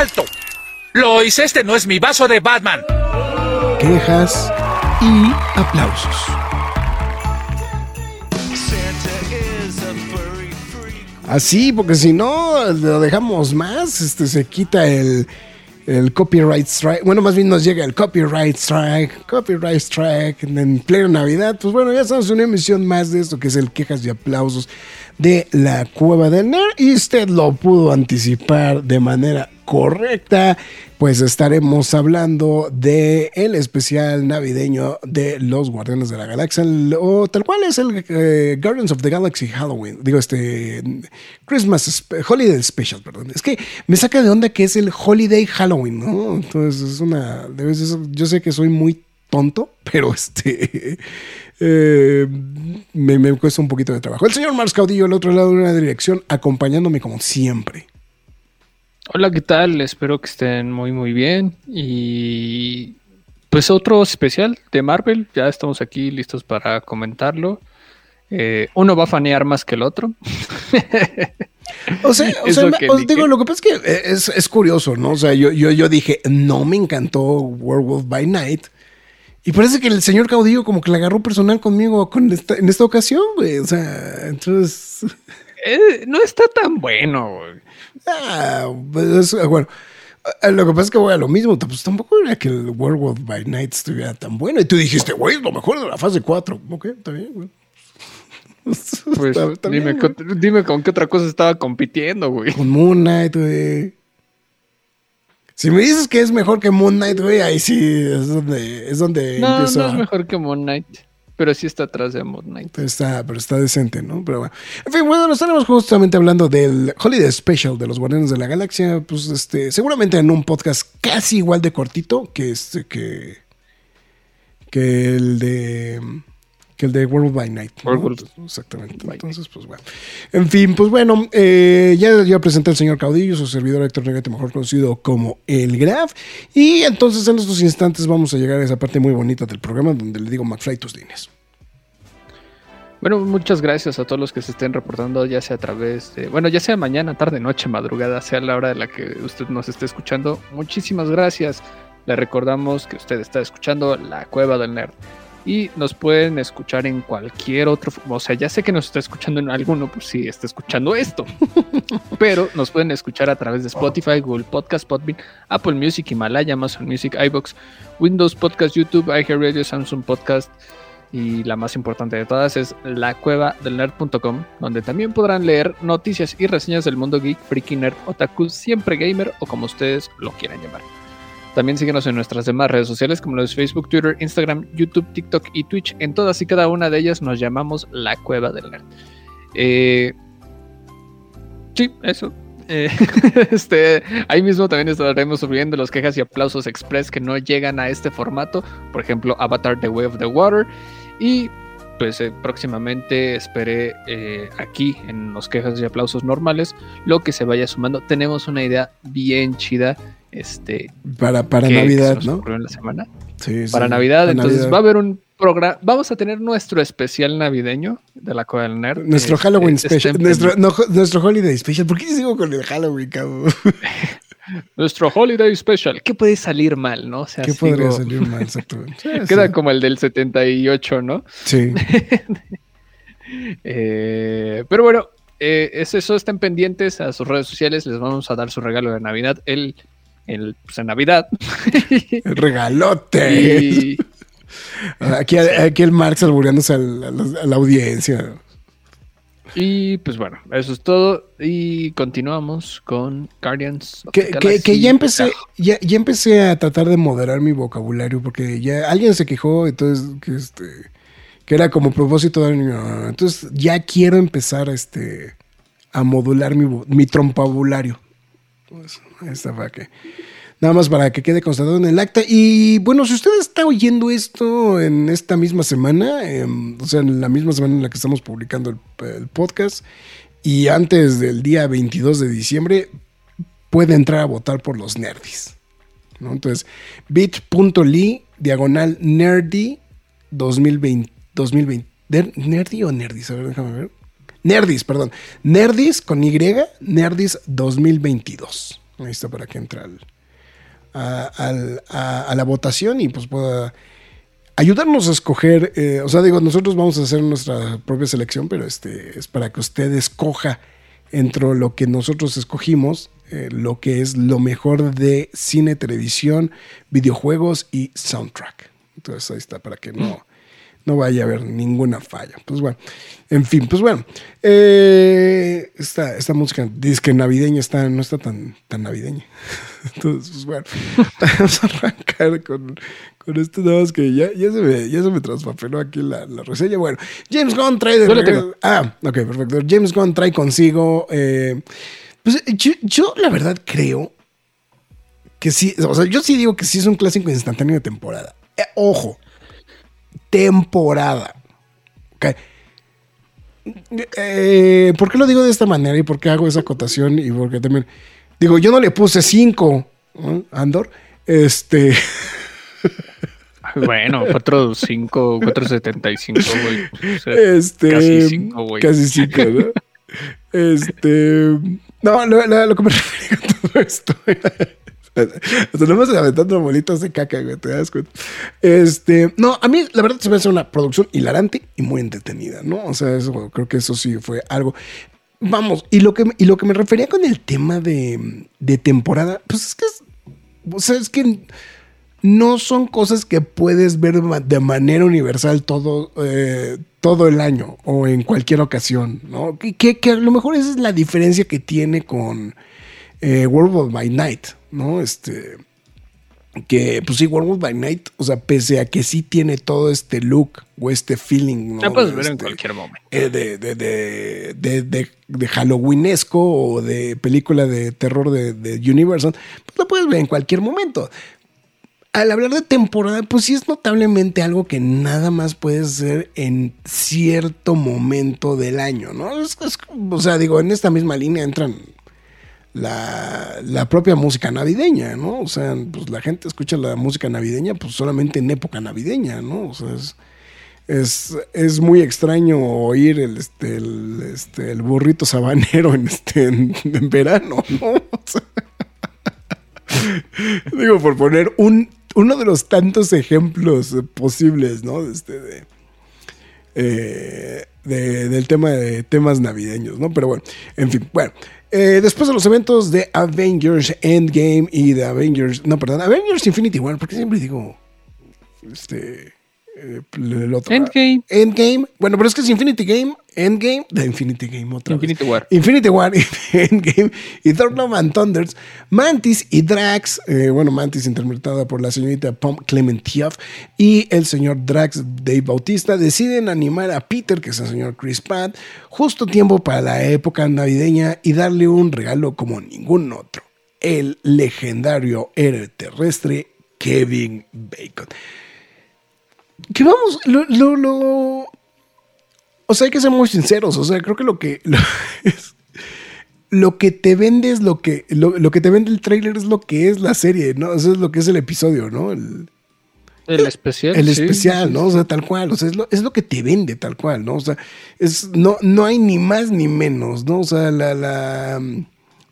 ¡Alto! Lois, este no es mi vaso de Batman. Quejas y aplausos. Así, porque si no lo dejamos más, este se quita el, el copyright strike. Bueno, más bien nos llega el copyright strike, copyright strike en pleno Navidad. Pues bueno, ya estamos en una emisión más de esto que es el quejas y aplausos de la Cueva del Nerd y usted lo pudo anticipar de manera correcta, pues estaremos hablando de el especial navideño de los Guardianes de la Galaxia, o tal cual es el eh, Guardians of the Galaxy Halloween, digo este Christmas Holiday Special, perdón. Es que me saca de onda que es el Holiday Halloween, ¿no? Entonces es una, yo sé que soy muy tonto, pero este eh, me, cuesta un poquito de trabajo. El señor Mars Caudillo al otro lado de una dirección, acompañándome como siempre. Hola, ¿qué tal? Espero que estén muy, muy bien. Y pues otro especial de Marvel. Ya estamos aquí listos para comentarlo. Eh, uno va a fanear más que el otro. O sea, os digo, lo que pasa es que eh, es, curioso, ¿no? O sea, yo, yo, yo dije, no me encantó Werewolf by Night. Y parece que el señor caudillo como que le agarró personal conmigo con en esta ocasión, güey. O sea, entonces... Eh, no está tan bueno, güey. Ah, pues, bueno. Eh, lo que pasa es que voy a lo mismo. Pues tampoco era que el Werewolf by Night estuviera tan bueno. Y tú dijiste, güey, es lo mejor de la fase 4. Ok, está bien, güey. Pues dime, dime, con qué otra cosa estaba compitiendo, güey. Con Moon Knight, güey. Si me dices que es mejor que Moon Knight, güey, ahí sí es donde, es donde no, No, es mejor que Moon Knight. Pero sí está atrás de Moon Knight. Pero está, pero está decente, ¿no? Pero bueno. En fin, bueno, nos estaremos justamente hablando del Holiday Special de los Guardianes de la Galaxia. Pues este, seguramente en un podcast casi igual de cortito que este, que, que el de que el de World by Night. Exactamente. Entonces, pues bueno. En fin, pues bueno, eh, ya, ya presenté al señor Caudillo, su servidor Héctor Negate, mejor conocido como El Graf. Y entonces en estos instantes vamos a llegar a esa parte muy bonita del programa donde le digo McFly tus líneas. Bueno, muchas gracias a todos los que se estén reportando, ya sea a través de, bueno, ya sea mañana, tarde, noche, madrugada, sea la hora de la que usted nos esté escuchando. Muchísimas gracias. Le recordamos que usted está escuchando La Cueva del Nerd y nos pueden escuchar en cualquier otro, o sea, ya sé que nos está escuchando en alguno, pues sí, está escuchando esto, pero nos pueden escuchar a través de Spotify, Google Podcast, Podbean, Apple Music, Himalaya, Amazon Music, iBox, Windows Podcast, YouTube, iHeartRadio, Samsung Podcast y la más importante de todas es la cueva del nerd.com, donde también podrán leer noticias y reseñas del mundo geek, freaky nerd, otaku, siempre gamer o como ustedes lo quieran llamar. También síguenos en nuestras demás redes sociales como los Facebook, Twitter, Instagram, YouTube, TikTok y Twitch. En todas y cada una de ellas nos llamamos La Cueva del Nerd. Eh, sí, eso. Eh, este, ahí mismo también estaremos subiendo los quejas y aplausos express que no llegan a este formato. Por ejemplo, Avatar The Way of the Water. Y pues eh, próximamente esperé aquí en los quejas y aplausos normales lo que se vaya sumando. Tenemos una idea bien chida este para, para Navidad, ¿no? En la semana. Sí, para Navidad, entonces va a haber un programa, vamos a tener nuestro especial navideño de la Cueva del Nerd. Nuestro Halloween este special, nuestro, nuestro Holiday special. ¿Por qué sigo con el Halloween, cabrón? nuestro Holiday Special. ¿Qué puede salir mal, no? O sea, ¿Qué podría salir mal, exactamente? Queda como el del 78, ¿no? Sí. Eh, pero bueno, eh, es eso. Estén pendientes a sus redes sociales. Les vamos a dar su regalo de Navidad. El pues, en Navidad. Regalote. Aquí, aquí, el Marx albureándose a la, audiencia. Y pues bueno, eso es todo. Y continuamos con Guardians. que, que, ya empecé, ya, ya, empecé a tratar de moderar mi vocabulario porque ya alguien se quejó, entonces que este que era como propósito de Entonces ya quiero empezar a este a modular mi, mi trompabulario. Pues, está para que. Nada más para que quede constatado en el acta. Y bueno, si usted está oyendo esto en esta misma semana, em, o sea, en la misma semana en la que estamos publicando el, el podcast, y antes del día 22 de diciembre, puede entrar a votar por los nerdis. ¿no? Entonces, bit.ly diagonal nerdy 2020. 2020 ¿Nerdy o nerdis? A ver, déjame ver. Nerdis, perdón. Nerdis con Y, Nerdis 2022. Ahí está para que entre al, a, la votación y pues pueda ayudarnos a escoger. Eh, o sea, digo, nosotros vamos a hacer nuestra propia selección, pero este es para que usted escoja entre lo que nosotros escogimos, eh, lo que es lo mejor de cine, televisión, videojuegos y soundtrack. Entonces ahí está, para que no no vaya a haber ninguna falla. Pues bueno, en fin, pues bueno, eh, esta, esta música dice que navideña está, no está tan, tan navideña. Entonces, pues bueno, vamos a arrancar con, con esto nada más que ya, ya, se me, ya se me traspapeló aquí la, la reseña. Bueno, James Gunn trae de Ah, ok, perfecto. James Gunn trae consigo. Eh, pues yo, yo la verdad creo que sí, o sea, yo sí digo que sí es un clásico instantáneo de temporada. Eh, ojo, temporada. Eh, ¿Por qué lo digo de esta manera y por qué hago esa acotación? Y porque también, digo, yo no le puse 5, Andor. Este. Bueno, 4.5, 4.75, güey. este, casi 5, güey. Casi 5, ¿no? este. No, lo, lo, que me refiero a todo esto me aventando bolitas de caca, güey, te das cuenta. Este, no, a mí la verdad se me hace una producción hilarante y muy entretenida, ¿no? O sea, creo que eso sí fue algo. Vamos, y lo que, y lo que me refería con el tema de, de temporada, pues es que es, es que no son cosas que puedes ver de manera universal todo, eh, todo el año o en cualquier ocasión, ¿no? Que, que, a lo mejor esa es la diferencia que tiene con eh, World of by Night, ¿no? Este, que pues sí, World by Night, o sea, pese a que sí tiene todo este look o este feeling. ¿no? puedes ver en este, cualquier momento. Eh, de, de, de, de, de, Halloweenesco o de película de terror de, Universal, pues lo puedes ver en cualquier momento. Al hablar de temporada, pues sí es notablemente algo que nada más puedes hacer en cierto momento del año, ¿no? o sea, digo, en esta misma línea entran la, propia música navideña, ¿no? O sea, pues la gente escucha la música navideña pues solamente en época navideña, ¿no? O sea, es, es, muy extraño oír el, este, el, este, burrito sabanero en, este, en, verano, ¿no? digo, por poner un, uno de los tantos ejemplos posibles, ¿no? Este, de, eh, de, del tema de temas navideños, ¿no? Pero bueno, en fin, bueno. Eh, después de los eventos de Avengers Endgame y de Avengers, no, perdón, Avengers Infinity War, porque siempre digo, este, eh, el otro. Endgame. Endgame. Bueno, pero es que es Infinity Game, Endgame, de Infinity Game otra Infinity War. Infinity War, Endgame y Thor Love and Thunders. Mantis y Drax, eh, bueno, Mantis interpretada por la señorita Pom Clementieff y el señor Drax Dave Bautista deciden animar a Peter, que es el señor Chris Pratt, justo tiempo para la época navideña y darle un regalo como ningún otro. El legendario héroe terrestre Kevin Bacon que vamos, lo, lo, lo, O sea, hay que ser muy sinceros. O sea, creo que lo que. Lo, es, lo que te vende es lo que. Lo, que te vende el trailer es lo que es la serie, ¿no? Eso es lo que es el episodio, ¿no? El, el especial. El especial, ¿no? O sea, tal cual. O sea, es lo, es lo que te vende tal cual, ¿no? O sea, es, no, no hay ni más ni menos, ¿no? O sea, la, la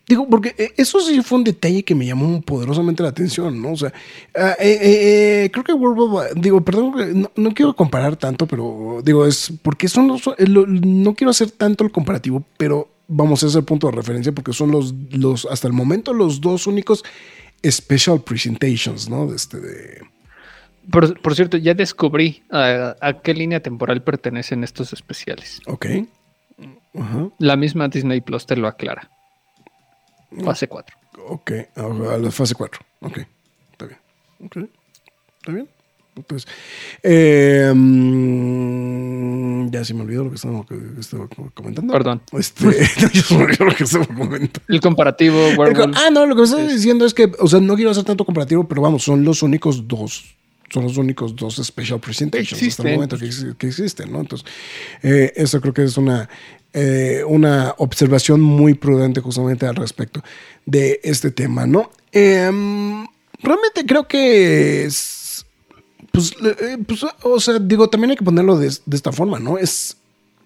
Digo, porque eh, eso sí fue un detalle que me llamó poderosamente la atención, ¿no? O sea, ah, eh, eh, creo que World of, digo, perdón, no, quiero comparar tanto, pero digo, es porque son los, no quiero hacer tanto el comparativo, pero vamos a ese punto de referencia porque son los, los, hasta el momento, los dos únicos special presentations, ¿no? De este, de... Por, cierto, ya descubrí a, a, qué línea temporal pertenecen estos especiales. Ok. La misma Disney Plus te lo aclara. Fase 4. Ok, a la fase 4. Ok, está bien. Ok, está bien. Entonces, eh, Ya se me olvidó lo que estaba, comentando. Perdón. Este, ya se me olvidó lo que estaba comentando. El comparativo, Werewolf. Ah, no, lo que me estás Es- diciendo es que, o sea, no quiero hacer tanto comparativo, pero vamos, son los únicos dos. Son los únicos dos special presentations hasta el Existen. momento que, que existen, ¿no? Entonces, eh, eso creo que es una, eh, una observación muy prudente justamente al respecto de este tema, ¿no? Em, realmente creo que es. Pues, eh, pues, o sea, digo, también hay que ponerlo de, esta forma, ¿no? Es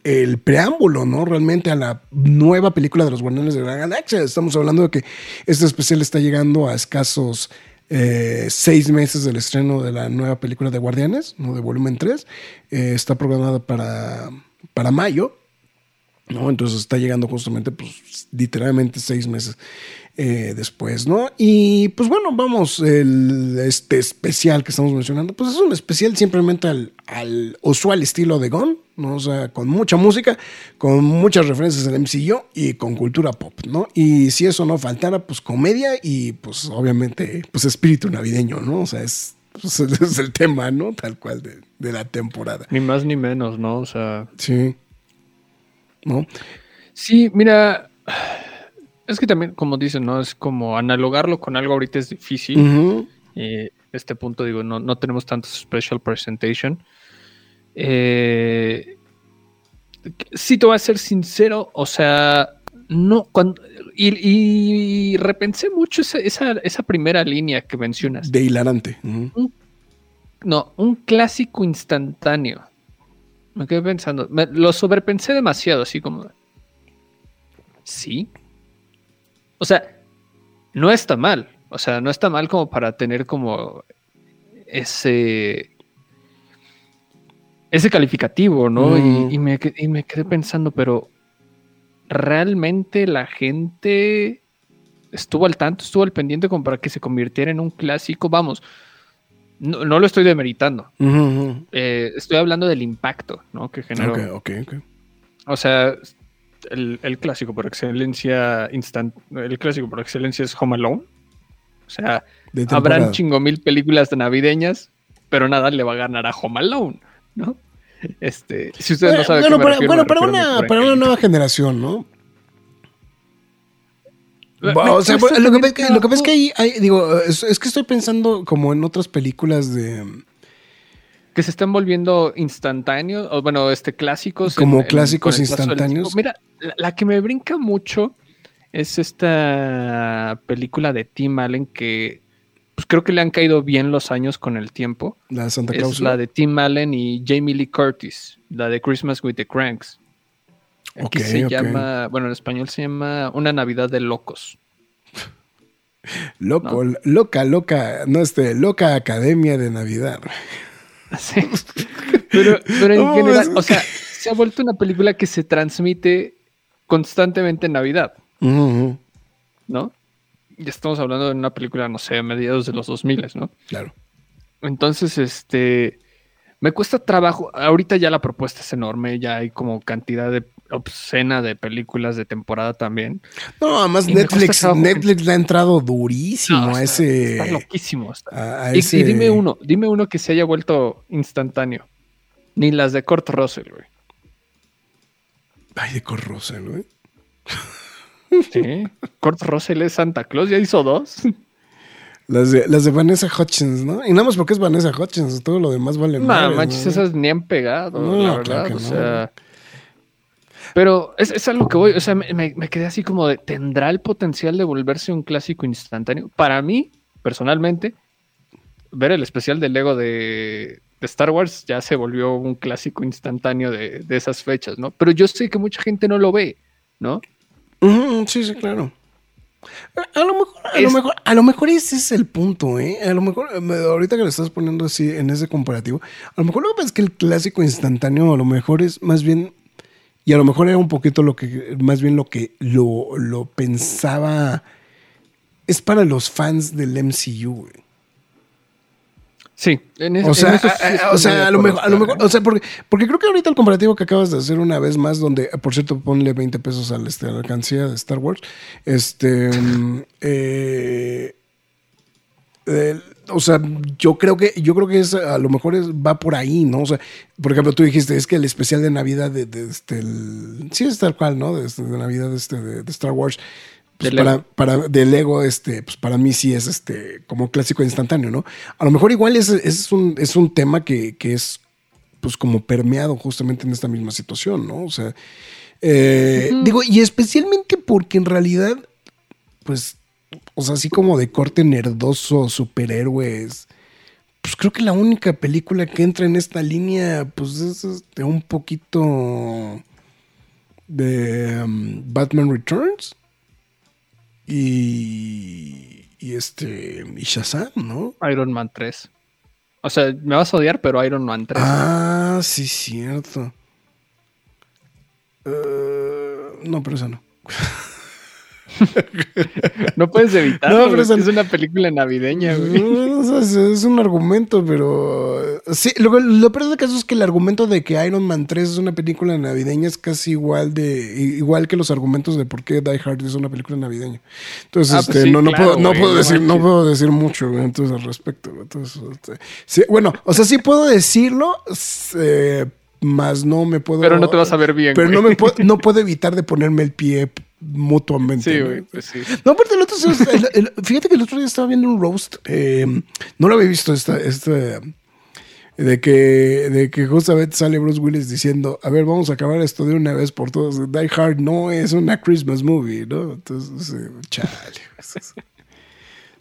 el preámbulo, ¿no? Realmente a la nueva película de los Guardianes de la Galaxia. Estamos hablando de que este especial está llegando a escasos eh, seis meses del estreno de la nueva película de Guardianes, ¿no? De volumen 3. Eh, está programada para, para mayo. ¿No? Entonces está llegando justamente, pues, literalmente seis meses eh, después, ¿no? Y pues bueno, vamos, el, este especial que estamos mencionando, pues es un especial simplemente al, al usual estilo de Gon, ¿no? O sea, con mucha música, con muchas referencias al MCU y con cultura pop, ¿no? Y si eso no faltara, pues comedia y pues obviamente, pues espíritu navideño, ¿no? O sea, es, pues, es el tema, ¿no? Tal cual de, de la temporada. Ni más ni menos, ¿no? O sea. Sí. ¿No? Sí, mira. Es que también, como dicen, ¿no? Es como analogarlo con algo ahorita es difícil. Eh, este punto, digo, no, no tenemos tantos special presentation. Eh, sí, te voy a ser sincero, o sea, no, cuando, y, y repensé mucho esa, esa, esa primera línea que mencionas. De hilarante. No, un clásico instantáneo. Me quedé pensando, me- lo sobrepensé demasiado, así como... Sí. O sea, no está mal. O sea, no está mal como para tener como ese... Ese calificativo, ¿no? Mm. Y, y me, y me quedé pensando, pero ¿realmente la gente estuvo al tanto, estuvo al pendiente como para que se convirtiera en un clásico? Vamos, no, no lo estoy demeritando. Eh, estoy hablando del impacto ¿no? que generó. Ok, ok, ok. O sea, el, el clásico por excelencia instant, el clásico por excelencia es Home Alone. O sea, habrán chingo mil películas de navideñas, pero nada le va a ganar a Home Alone, ¿no? Este, si ustedes no saben qué bueno, me para, refiero, bueno, me para refiero a una, para una nueva generación, ¿no? O sea, lo, que, pasa es que- lo que pasa es que hay, hay- digo, es, es que estoy pensando como en otras películas de que se están volviendo instantáneos, o bueno, este clásicos. Como clásicos instantáneos. Mira, la, la que me brinca mucho es esta película de Tim Allen que pues creo que le han caído bien los años con el tiempo. la Santa Es Claus. la de Tim Allen y Jamie Lee Curtis, la de Christmas with the Cranks. Aquí se llama, bueno, en español se llama Una Navidad de Locos. Loco, loca, loca, no este, loca Academia de Navidad. Sí. Pero, pero en No, general, es- o sea, se ha vuelto una película que se transmite constantemente en Navidad, ¿no? Ya estamos hablando de una película, no sé, a mediados de los 2000, ¿no? Claro. Entonces, este, me cuesta trabajo. Ahorita ya la propuesta es enorme, ya hay como cantidad de obscena de películas de temporada también. No, además Y Netflix, Netflix le ha entrado durísimo No, a está, ese. está loquísimo. está. a- Y, ese- y dime uno, dime uno que se haya vuelto instantáneo. Ni las de Kurt Russell, güey. Ay, de Corrosel, güey. Sí. Kurt Russell es Santa Claus, ya hizo dos. Las de, las de Vanessa Hutchins, ¿no? Y nada más porque es Vanessa Hutchins, todo lo demás vale No, madres, manches, ¿no? esas ni han pegado, No, la claro verdad. que o no. Pero es, es a lo que voy. O sea, me, me- quedé así como de. ¿Tendrá el potencial de volverse un clásico instantáneo? Para mí, personalmente, ver el especial de Lego de, de Star Wars ya se volvió un clásico instantáneo de, de esas fechas, ¿no? Pero yo sé que mucha gente no lo ve, ¿no? Sí, sí, claro. A, lo mejor, a lo mejor, a lo mejor ese es el punto, ¿eh? A lo mejor, eh, ahorita que lo estás poniendo así en ese comparativo, a lo mejor lo que pasa es que el clásico instantáneo a lo mejor es más bien, y a lo mejor era un poquito lo que, más bien lo que lo, lo pensaba, es para los fans del MCU, güey. Sí. en es- O en sea, eso sí a- a- estoy o sea, a lo mejor, a lo claro. mejor, o sea, porque, porque creo que ahorita el comparativo que acabas de hacer una vez más, donde, eh, por cierto, ponle 20 pesos al, este, a la alcancía de Star Wars, este, mm, eh, eh, o sea, yo creo que, yo creo que es, a lo mejor es- va por ahí, ¿no? O sea, por ejemplo, tú dijiste, es que el especial de Navidad de, de este, el- sí es tal cual, ¿no? De, este, de Navidad de, este, de, de Star Wars. Pues De para, Lego. para, de Lego, este, pues para mí sí es este, como clásico instantáneo, ¿no? A lo mejor igual es, es, un, es un tema que, que es, pues como permeado justamente en esta misma situación, ¿no? O sea, eh, digo, y especialmente porque en realidad, pues, o sea, así como de corte nerdoso, superhéroes, pues creo que la única película que entra en esta línea, pues es este, un poquito de um, Batman Returns y, y este y Shazam, ¿no? Iron Man 3. O sea, me vas a odiar, pero Iron Man 3. Ah, sí, cierto. Eh, no, pero esa no. No puedes evitarlo. No, pero Es una película navideña, güey. Es, es un argumento, pero. Sí, lo, lo peor del caso es que el argumento de que Iron Man 3 es una película navideña es casi igual de igual que los argumentos de por qué Die Hard es una película navideña. Entonces, Ah, pues este, sí, no, no claro, puedo, no puedo no decir, no puedo decir mucho güey, entonces, al respecto. Entonces, este, sí, bueno, o sea, sí puedo decirlo, eh, más no me puedo. Pero no te vas a ver bien, Pero güey. no me puedo, no puedo evitar de ponerme el pie mutuamente. Sí, ¿no? güey, pues sí. No, aparte el otro, el- el- fíjate que el otro día estaba viendo un roast, eh, no lo había visto esta, esta de que, de que justamente sale Bruce Willis diciendo, a ver, vamos a acabar esto de una vez por todas. Die Hard no es una Christmas movie, ¿no? Entonces, eh, chale.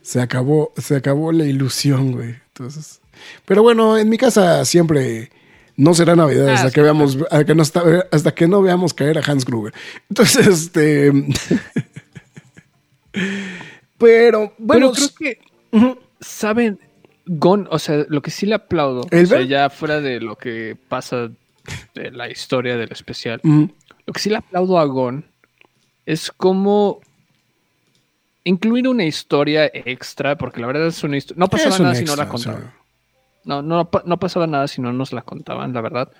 Se acabó, se acabó la ilusión, güey. Entonces, pero bueno, en mi casa siempre no será Navidad Ah, hasta sí, que veamos, hasta que, no hasta que no veamos caer a Hans Gruber. Entonces, este. pero bueno, Pero creo que saben, Gon, o sea, lo que sí le aplaudo, ¿El o sea, ya fuera de lo que pasa de la historia del especial, lo que sí le aplaudo a Gon es como incluir una historia extra, porque la verdad es una historia. No pasaba nada si no la extra, o sea, contaban. No, no, no pasaba nada si no nos la contaban, la verdad.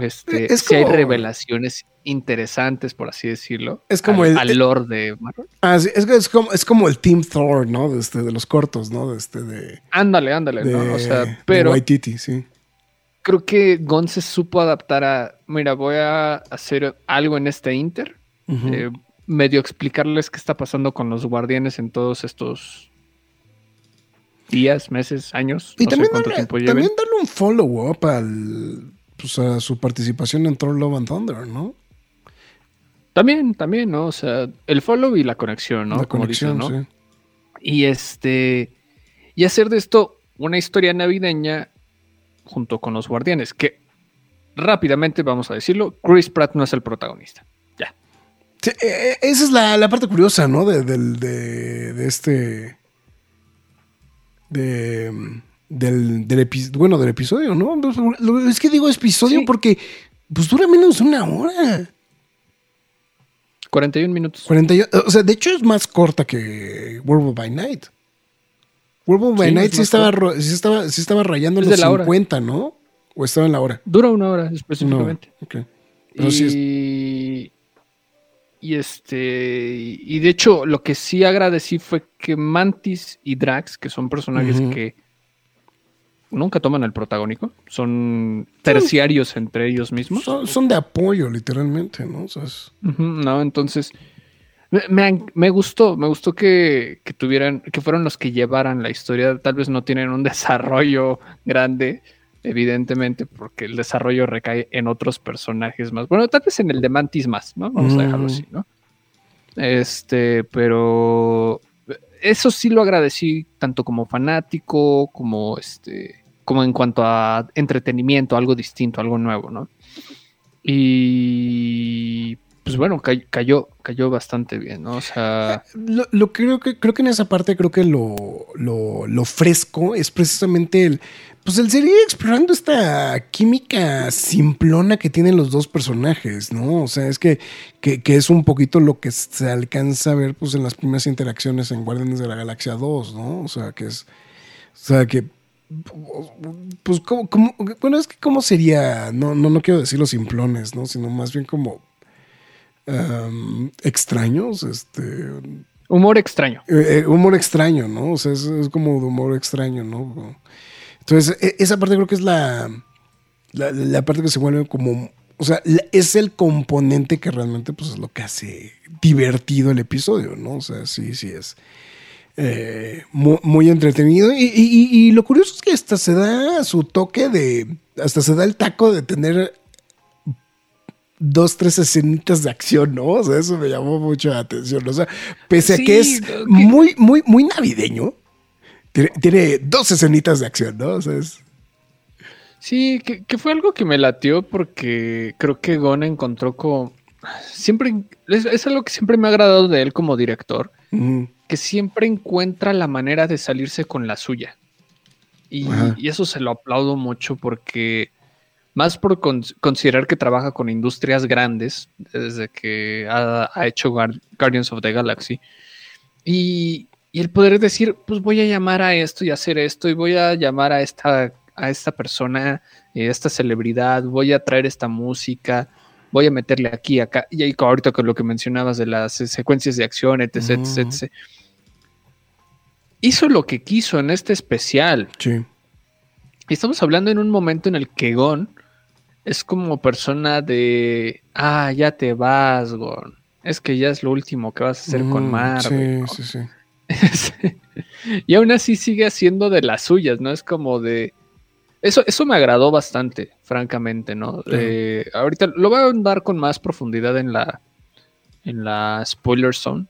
Este, Es sí hay como- revelaciones interesantes, por así decirlo. Es como al, el- al lore de Marvel. Ah, sí, es, es, como, es como el Team Thor, ¿no? De, este, de los cortos, ¿no? De este, de. Ándale, ándale, de, ¿no? O sea, de pero Waititi, sí. creo que Gon se supo adaptar a, mira, voy a hacer algo en este Inter, eh, medio explicarles qué está pasando con los guardianes en todos estos días, meses, años, y no también, sé cuánto darle, tiempo lleven. también darle un follow-up al. Pues a su participación en Thor Love and Thunder, ¿no? También, también, ¿no? O sea, el follow y la conexión, ¿no? La Como conexión, dices, ¿no? sí. Y este. Y hacer de esto una historia navideña junto con los guardianes. Que rápidamente vamos a decirlo: Chris Pratt no es el protagonista. Ya. Sí, eh, eh, esa es la, la parte curiosa, ¿no? De, del- de, de este. De. Del, del epi- bueno, del episodio, ¿no? Pues, Es que digo episodio Sí. porque pues dura menos de una hora. 41 minutos. 40 y- o sea, de hecho es más corta que Werewolf by Night. Werewolf by Sí, Night sí estaba, sí, estaba, sí estaba rayando Es los de la hora. 50, ¿no? ¿O estaba en la hora? Dura una hora No. específicamente. ok. Pero sí es- y, este. Y de hecho, lo que sí agradecí fue que Mantis y Drax, que son personajes que nunca toman el protagónico, son terciarios entre ellos mismos. son, son de apoyo, literalmente, ¿no? O sea, es- Ujú, No, entonces. Me, me- me gustó, me gustó que, que tuvieran, que fueron los que llevaran la historia. Tal vez no tienen un desarrollo grande, evidentemente, porque el desarrollo recae en otros personajes más. Bueno, tal vez en el de Mantis más, ¿no? Vamos a dejarlo así, ¿no? Este, pero eso sí lo agradecí tanto como fanático, como este, como en cuanto a entretenimiento, algo distinto, algo nuevo, ¿no? Y pues bueno, cay- cayó, cayó bastante bien, ¿no? O sea, Lo, lo creo que creo que en esa parte creo que lo, lo, lo fresco es precisamente el pues el seguir explorando esta química simplona que tienen los dos personajes, ¿no? O sea, es que, que, que es un poquito lo que se alcanza a ver pues en las primeras interacciones en Guardianes de la Galaxia 2, ¿no? O sea, que es o sea, que pues como, como bueno, es que cómo sería, no no no quiero decir los simplones, ¿no? Sino más bien como um, extraños, este Humor extraño. Eh, eh, humor extraño, ¿no? O sea, es, es como de humor extraño, ¿no? Entonces, e- esa parte creo que es la, la, la parte que se vuelve como... O sea, es el componente que realmente pues, es lo que hace divertido el episodio, ¿no? O sea, sí, sí es eh, muy, muy entretenido. Y, y- y- lo curioso es que hasta se da su toque de... Hasta se da el taco de tener dos, tres escenitas de acción, ¿no? O sea, eso me llamó mucho la atención. O sea, pese a Sí, que es muy, muy, muy navideño, tiene, tiene dos escenitas de acción, ¿no? O sea, es... Sí, que, que fue algo que me latió porque creo que Gon encontró como... Siempre... Es, es algo que siempre me ha agradado de él como director, que siempre encuentra la manera de salirse con la suya. Y, eso se lo aplaudo mucho porque más por con- considerar que trabaja con industrias grandes desde que ha, ha hecho Guar- Guardians of the Galaxy. Y, y el poder decir, pues voy a llamar a esto y hacer esto y voy a llamar a esta, a esta persona, eh, esta celebridad, voy a traer esta música, voy a meterle aquí, acá. Y ahí ahorita con lo que mencionabas de las eh, secuencias de acción, etc, etc, Ujú. etc. Hizo lo que quiso en este especial. Sí. Y estamos hablando en un momento en el que Gon es como persona de, ah, ya te vas, Gon. Es que ya es lo último que vas a hacer con Mm, Marvel. ¿no? Sí, sí, sí. y aún así sigue haciendo de las suyas, ¿no? Es como de... Eso, eso me agradó bastante, francamente, ¿no? Eh, ahorita lo voy a andar con más profundidad en la, en la spoiler zone,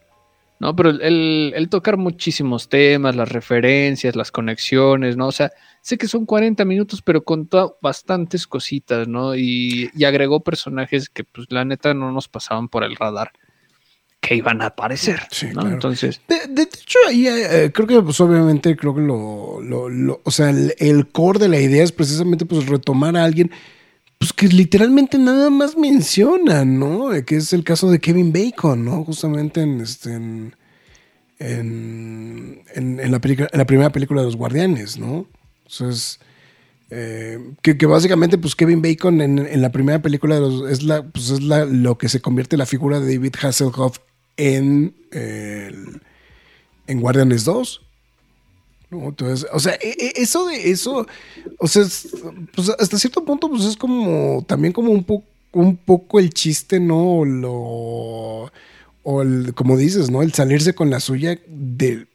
¿no? Pero el, el- el tocar muchísimos temas, las referencias, las conexiones, ¿no? O sea, sé que son 40 minutos, pero contó bastantes cositas, ¿no? Y, y agregó personajes que, pues, la neta no nos pasaban por el radar que iban a aparecer, Sí, ¿no? claro. Entonces... De, de hecho, ahí eh, creo que, pues, obviamente, creo que lo, lo- lo- o sea, el, el core de la idea es precisamente, pues, retomar a alguien, pues, que literalmente nada más menciona, ¿no? Eh, Que es el caso de Kevin Bacon, ¿no? Justamente en, este, en, en, en- en la, en la primera película de los Guardianes, ¿no? Entonces, eh, que, que básicamente, pues, Kevin Bacon en, en la primera película de los, es, la, pues, es la, lo que se convierte en la figura de David Hasselhoff en el en Guardianes 2. ¿no? Entonces, o sea, e- e- eso de eso, o sea, es- pues hasta cierto punto, pues es como también como un poco un poco el chiste, ¿no? Lo o el, como dices, ¿no? El salirse con la suya de,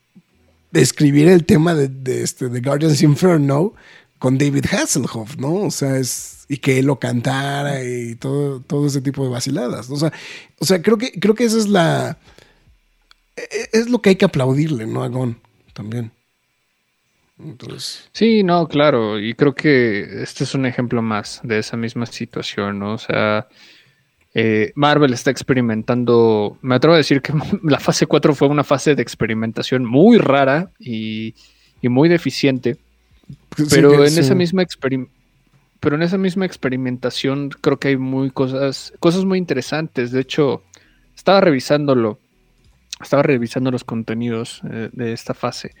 de escribir el tema de este de Guardians Inferno con David Hasselhoff, ¿no? O sea, es y que él lo cantara y todo, todo ese tipo de vaciladas. O sea, o sea, creo que creo que esa es la e- es lo que hay que aplaudirle, ¿no? A Gon también. Entonces, Sí, no, claro, y creo que este es un ejemplo más de esa misma situación, ¿no? O sea, eh, Marvel está experimentando, me atrevo a decir que la fase 4 fue una fase de experimentación muy rara y, y muy deficiente, pero en sí. esa misma pero en esa misma experimentación creo que hay muy cosas, cosas muy interesantes. De hecho, estaba revisándolo, estaba revisando los contenidos eh, de esta fase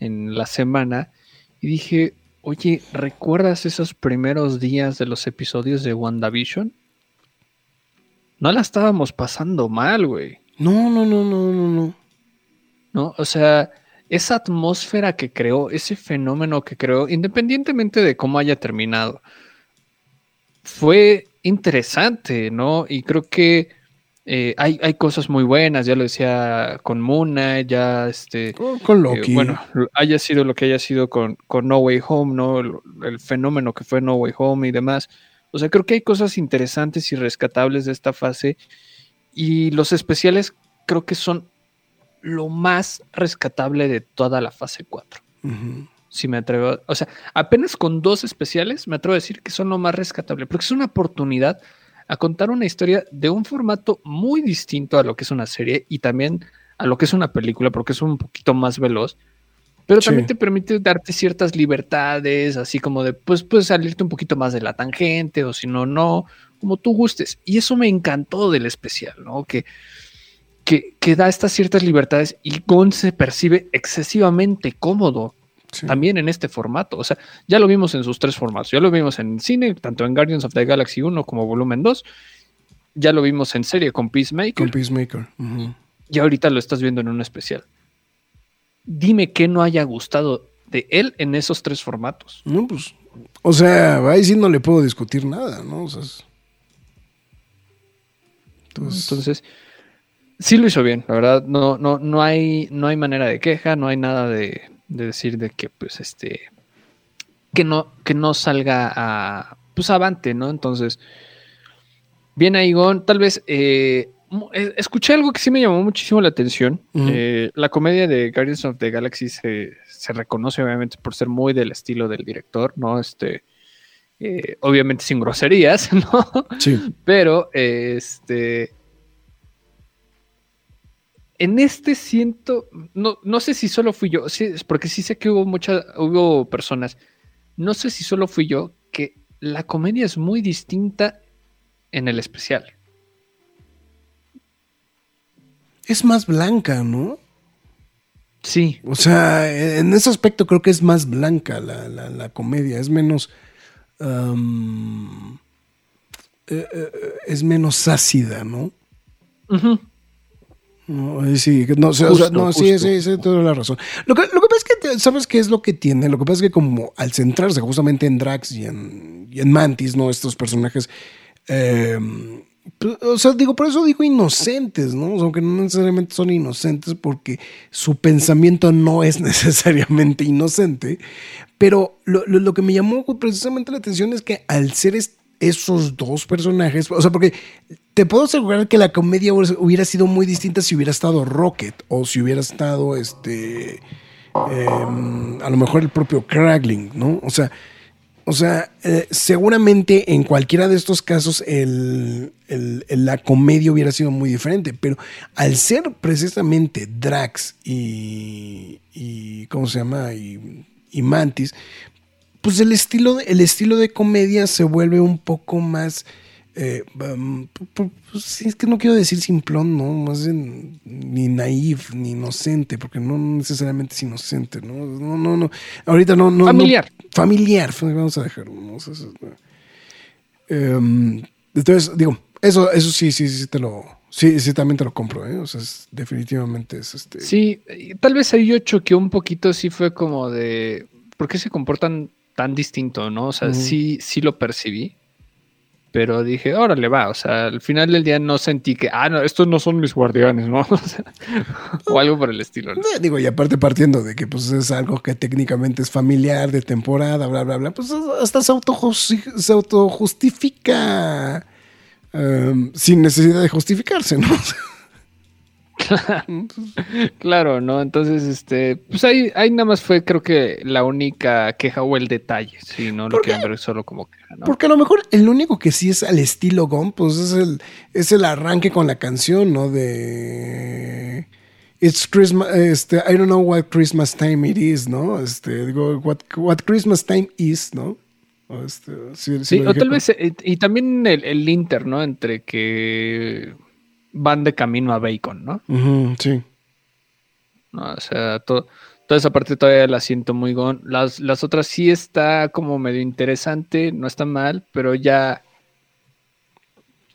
en la semana y dije, oye, ¿recuerdas esos primeros días de los episodios de WandaVision? No la estábamos pasando mal, güey. No, no, no, no, no, no. ¿no? O sea, esa atmósfera que creó, ese fenómeno que creó, independientemente de cómo haya terminado, fue interesante, ¿no? Y creo que eh, hay, hay cosas muy buenas, ya lo decía con Muna, ya este... Con, con eh, Loki. bueno, haya sido lo que haya sido con, con No Way Home, ¿no? El, el fenómeno que fue No Way Home y demás. O sea, creo que hay cosas interesantes y rescatables de esta fase. Y los especiales creo que son lo más rescatable de toda la fase 4. Ujú. Si me atrevo. a- O sea, apenas con dos especiales me atrevo a decir que son lo más rescatable. Porque es una oportunidad a contar una historia de un formato muy distinto a lo que es una serie y también a lo que es una película, porque es un poquito más veloz. Pero Sí. también te permite darte ciertas libertades, así como de, pues puedes salirte un poquito más de la tangente, o si no, no, como tú gustes. Y eso me encantó del especial, ¿no? Que, que, que da estas ciertas libertades y Gon se percibe excesivamente cómodo Sí. también en este formato. O sea, ya lo vimos en sus tres formatos. Ya lo vimos en cine, tanto en Guardians of the Galaxy 1 como Volumen 2. Ya lo vimos en serie con Peacemaker. Con Peacemaker. Y ahorita lo estás viendo en un especial. Dime qué no haya gustado de él en esos tres formatos. No, pues, o sea, ahí sí no le puedo discutir nada, ¿no? O sea, es- entonces, Entonces, sí lo hizo bien, la verdad. No, no, no hay, no hay manera de queja, no hay nada de, de decir de que, pues, este, que no, que no salga a, pues, avante, ¿no? Entonces, bien ahí, Gon. Tal vez, eh, eh, escuché algo que sí me llamó muchísimo la atención. Eh, la comedia de Guardians of the Galaxy se, se reconoce, obviamente, por ser muy del estilo del director, ¿no? Este, eh, obviamente sin groserías, ¿no? sí. Pero, este. En este siento. No, no sé si solo fui yo. sí, porque sí sé que hubo muchas. Hubo personas. No sé si solo fui yo. Que la comedia es muy distinta en el especial. Es más blanca, ¿no? Sí. O sea, en ese aspecto creo que es más blanca la, la- la comedia, es menos... am, eh, eh, es menos ácida, ¿no? No, sí, no, o sea, o sea, Justo, no, sí, justo. sí, sí, toda la razón. Lo que, lo que pasa es que, ¿sabes qué es lo que tiene? Lo que pasa es que como al centrarse justamente en Drax y en, y en Mantis, ¿no? Estos personajes, eh, pues, o sea, digo, por eso digo inocentes, ¿no? O sea, aunque no necesariamente son inocentes porque su pensamiento no es necesariamente inocente, pero lo, lo- lo que me llamó precisamente la atención es que al ser es- esos dos personajes, o sea, porque te puedo asegurar que la comedia hubiera- sido muy distinta si hubiera estado Rocket o si hubiera estado este em, a lo mejor el propio Kragling, ¿no? O sea, o sea, eh, seguramente en cualquiera de estos casos la comedia hubiera sido muy diferente, pero al ser precisamente Drax y, y ¿cómo se llama? Y, y Mantis, pues el estilo, de- el estilo de comedia se vuelve un poco más... eh, pu- pues, es que no quiero decir simplón, ¿no? Más ni naif, ni inocente, porque no necesariamente es inocente, ¿no? No, no, no. Ahorita no, no. no- Familiar. familiar, vamos a dejarlo, ¿no? Em, entonces, digo, eso, eso sí, sí, sí te lo. Sí, sí, también te lo compro, ¿eh? O sea, es- definitivamente es este. Sí, tal vez ahí yo choqué un poquito, sí fue como de, ¿por qué se comportan tan distinto, no? O sea, sí, sí lo percibí, pero dije, órale, va, o sea, al final del día no sentí que, ah, no, estos no son mis guardianes, ¿no? O, sea, o algo por el estilo, ¿no? Eh, Digo, y aparte partiendo de que pues es algo que técnicamente es familiar, de temporada, bla, bla, bla, pues hasta se, autojusti- se autojustifica em, sin necesidad de justificarse, ¿no? Claro, ¿no? Entonces, este, pues ahí, ahí nada más fue, creo que la única queja o el detalle, si no lo quieren ver solo como queja, ¿no? Porque a lo mejor el único que sí es al estilo Gon, pues es el, es el arranque con la canción, ¿no? De It's Christmas, este, I don't know what Christmas time it is, ¿no? Este, digo, what, what Christmas time is, ¿no? O este, sí, sí Sí, o tal vez, eh, y también el, el inter, ¿no? Entre que van de camino a Bacon, ¿no? Sí. No, O sea, to- toda esa parte todavía la siento muy gon. Las, las otras sí está como medio interesante, no está mal, pero ya.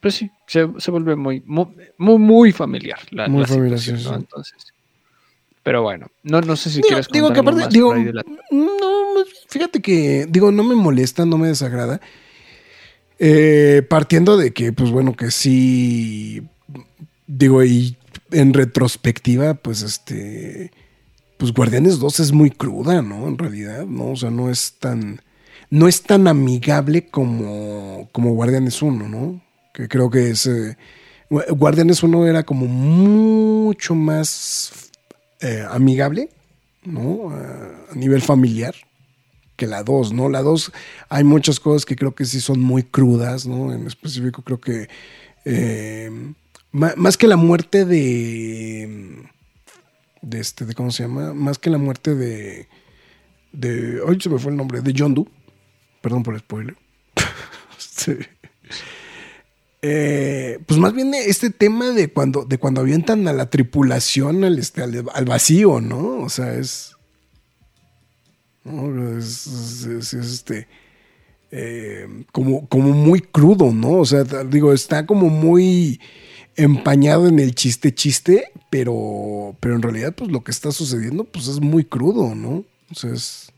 Pues sí, se, se vuelve muy, muy, muy, muy familiar la, Muy la familiar, situación, sí, ¿no? sí. Entonces. Pero bueno, no, no sé si Digo, quieres digo que aparte, más digo, de la- no, fíjate que, digo, no me molesta, no me desagrada. Eh, partiendo de que, pues bueno, que sí, digo, y en retrospectiva, pues este, pues Guardianes 2 es muy cruda, ¿no? En realidad, ¿no? O sea, no es tan, no es tan amigable como, como Guardianes 1, ¿no? Que creo que es, Gu- Guardianes 1 era como mucho más eh, amigable, ¿no? A nivel familiar que la 2, ¿no? La 2 hay muchas cosas que creo que sí son muy crudas, ¿no? En específico creo que eh, más que la muerte de de este de cómo se llama, más que la muerte de de hoy se me fue el nombre de John Doe. Perdón por el spoiler. Eh, pues más bien este tema de cuando, de cuando avientan a la tripulación al, este, al, vacío, ¿no? O sea, es. ¿no? Es, es- es- es, este. eh, como, como muy crudo, ¿no? O sea, digo, está como muy. Empañado en el chiste chiste, pero, pero en realidad pues lo que está sucediendo pues es muy crudo, ¿no? O sea, es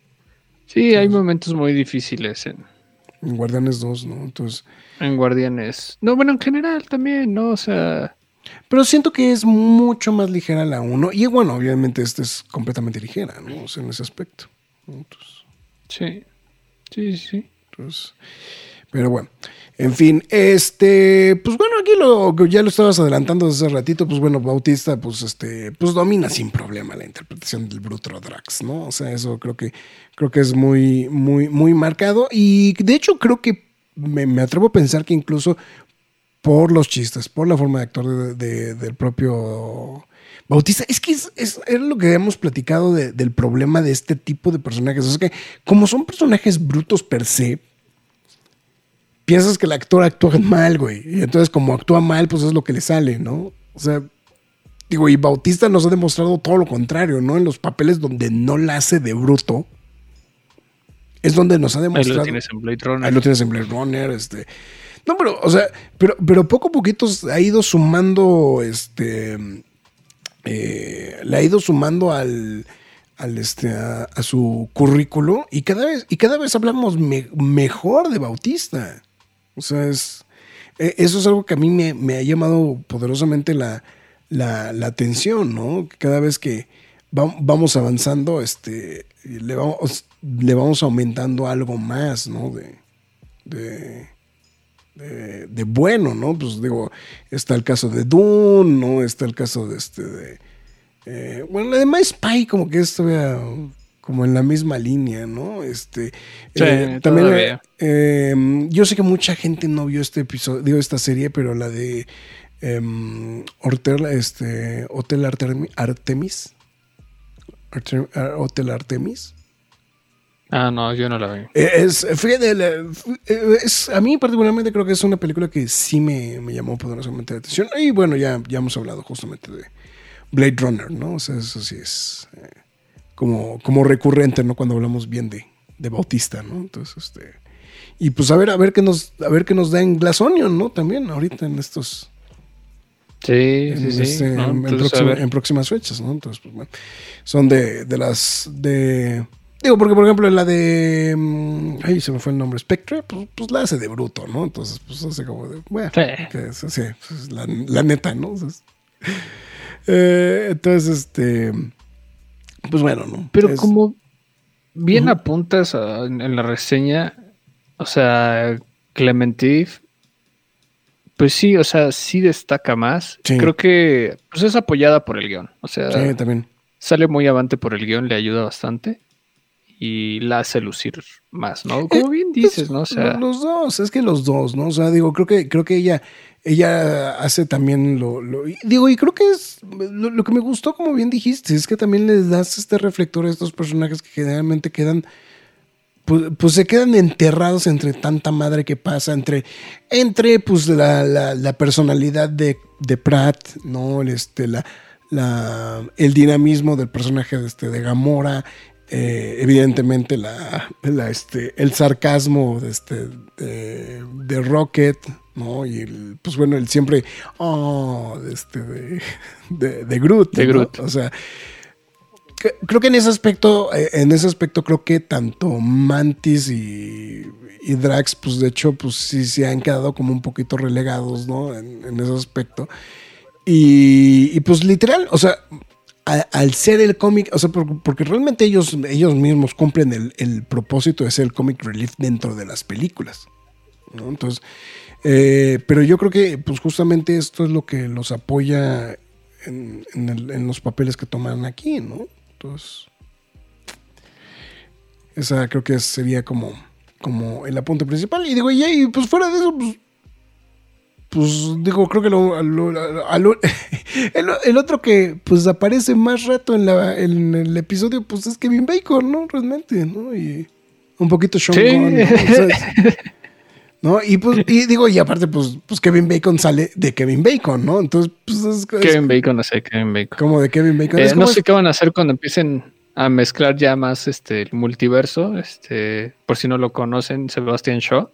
Sí, hay momentos muy difíciles en, en Guardianes 2, ¿no? Entonces, en Guardianes. No, bueno, en general también, ¿no? O sea, pero siento que es mucho más ligera la 1 y bueno, obviamente esta es completamente ligera, ¿no? O sea, en ese aspecto. Entonces, sí. Sí, sí, sí. Entonces, pero bueno, en fin, este, pues bueno, aquí lo que ya lo estabas adelantando desde hace ratito, pues bueno, Bautista, pues este, pues domina sin problema la interpretación del Brutro Drax, ¿no? O sea, eso creo que, creo que es muy, muy, muy marcado. Y de hecho, creo que me, me atrevo a pensar que incluso por los chistes, por la forma de de- del propio Bautista, es que es, es- lo que habíamos platicado de- del problema de este tipo de personajes. Es que como son personajes brutos per se, piensas que el actor actúa mal, güey. Y entonces como actúa mal, pues es lo que le sale, ¿no? O sea, digo, y Bautista nos ha demostrado todo lo contrario, ¿no? En los papeles donde no la hace de bruto, es donde nos ha Ahí demostrado... lo tienes en Blade Runner. Ahí lo tienes en Blade Runner, este. No, pero, o sea, pero, pero poco a poquito ha ido sumando, este, eh, le ha ido sumando al, al este, a, a su currículo y cada vez, y cada vez hablamos me- mejor de Bautista. O sea, es, eh, eso es algo que a mí me, me ha llamado poderosamente la, la, la atención, ¿no? Cada vez que va- vamos avanzando, este, le vamos, le vamos aumentando algo más, ¿no? De, de, de, de bueno, ¿no? Pues digo, está el caso de Dune, ¿no? Está el caso de este, de... eh, bueno, la de My Spy como que es todavía como en la misma línea, ¿no? Este, Sí, eh, también eh, yo sé que mucha gente no vio este episodio, digo, esta serie, pero la de em, Hotel, este, Hotel Artemi- Artemis, Arte- Ar- Hotel Artemis, Ah, no, yo no la vi. eh, Es, fíjate, la- eh, es, a mí particularmente creo que es una película que sí me, me llamó poderosamente la atención. Y bueno, ya, ya hemos hablado justamente de Blade Runner, ¿no? O sea, eso sí es eh, como, como recurrente, ¿no? Cuando hablamos bien de, de Bautista, ¿no? Entonces, este... Y pues a ver, a ver qué nos, a ver qué nos da en Glass Onion, ¿no? También ahorita en estos... Sí, en, sí, sí. este, ¿no? en- en próxima- en próximas fechas, ¿no? Entonces, pues bueno, son de, de las de digo porque por ejemplo la de mm, ay se me fue el nombre Spectre, pues, pues la hace de bruto, ¿no? Entonces pues hace como de bueno, Sí. que es, sí, pues, la, la neta, ¿no? Entonces, eh, entonces este pues bueno, ¿no? Pero Es- como bien apuntas a- en, en la reseña, o sea, Clementive, pues sí, o sea, sí destaca más. Sí. Creo que pues es apoyada por el guion. O sea, sí, también. sale muy avante por el guion, le ayuda bastante y la hace lucir más, ¿no? Como bien dices, ¿no? O sea, Lo- los dos, es que los dos, ¿no? O sea, digo, creo que, creo que ella, ella hace también lo, digo, y creo que es lo, que me gustó, como bien dijiste, es que también les das este reflector a estos personajes que generalmente quedan, pues, pues se quedan enterrados entre tanta madre que pasa, entre, entre pues la, la- personalidad de, de Pratt, ¿no? Este, la, la, el dinamismo del personaje de, este, de Gamora, eh, evidentemente la, este, el sarcasmo este, de Rocket, ¿no? Y el, pues bueno, el siempre, oh, de, este, de, de, de Groot. De ¿no? Groot. O sea, que- creo que en ese aspecto, eh, en ese aspecto creo que tanto Mantis y, y Drax, pues de hecho, pues sí se han quedado como un poquito relegados, ¿no? En, en ese aspecto. Y, y, pues literal, o sea, al ser el cómic, o sea, por- porque realmente ellos, ellos mismos cumplen el, el propósito de ser el comic relief dentro de las películas. ¿no? Entonces, eh, pero yo creo que pues justamente esto es lo que los apoya en, en el- en los papeles que toman aquí, ¿no? Entonces, esa creo que sería como, como el apunte principal. Y digo, y, y, pues fuera de eso, pues, pues digo, creo que lo, lo- a lo- el, el otro que pues aparece más rato en, la, en el episodio, pues es Kevin Bacon, ¿no? Realmente, ¿no? Y un poquito Sean Sí. Gunn, ¿no? O sea, es- ¿no? Y pues, y digo, y aparte, pues, pues Kevin Bacon sale de Kevin Bacon, ¿no? Entonces, pues es, es Kevin Bacon, sé, Kevin Bacon. como de Kevin Bacon. Eh, no sé qué van a hacer cuando empiecen a mezclar ya más este el multiverso. Este, por si no lo conocen, Sebastian Shaw,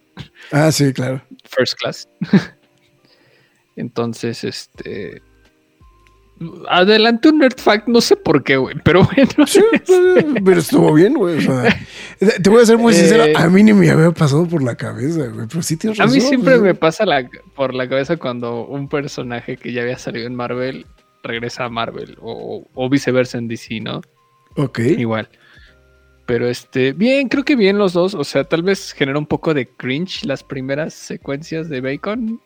Ah, sí, claro. First Class. Entonces, este. Adelante un nerd fact, no sé por qué, güey, pero bueno. Sí, pero estuvo bien, güey. O sea, te voy a ser muy sincero, Eh, a mí ni me había pasado por la cabeza, güey. Pero sí tienes A razón. mí siempre pues, me pasa la- por la cabeza cuando un personaje que ya había salido en Marvel regresa a Marvel o, o viceversa en DC, ¿no? Ok. Igual. Pero este, bien, creo que bien los dos. O sea, tal vez genera un poco de cringe las primeras secuencias de Bacon.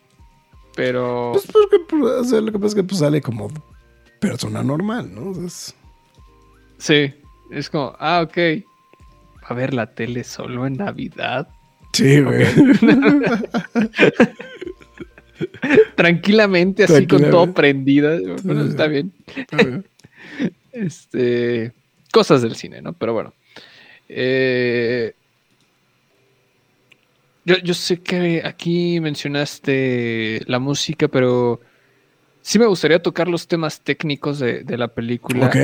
Pero Pues porque, pues, o sea, lo que pasa es que pues, sale como persona normal, ¿no? Entonces, sí, es como, ah, ok. A ver la tele solo en Navidad. sí, güey. Tranquilamente, así con todo prendida. Bueno, está bien. Este, cosas del cine, ¿no? Pero bueno. Eh, yo, yo sé que aquí mencionaste la música, pero sí me gustaría tocar los temas técnicos de, de la película. ok.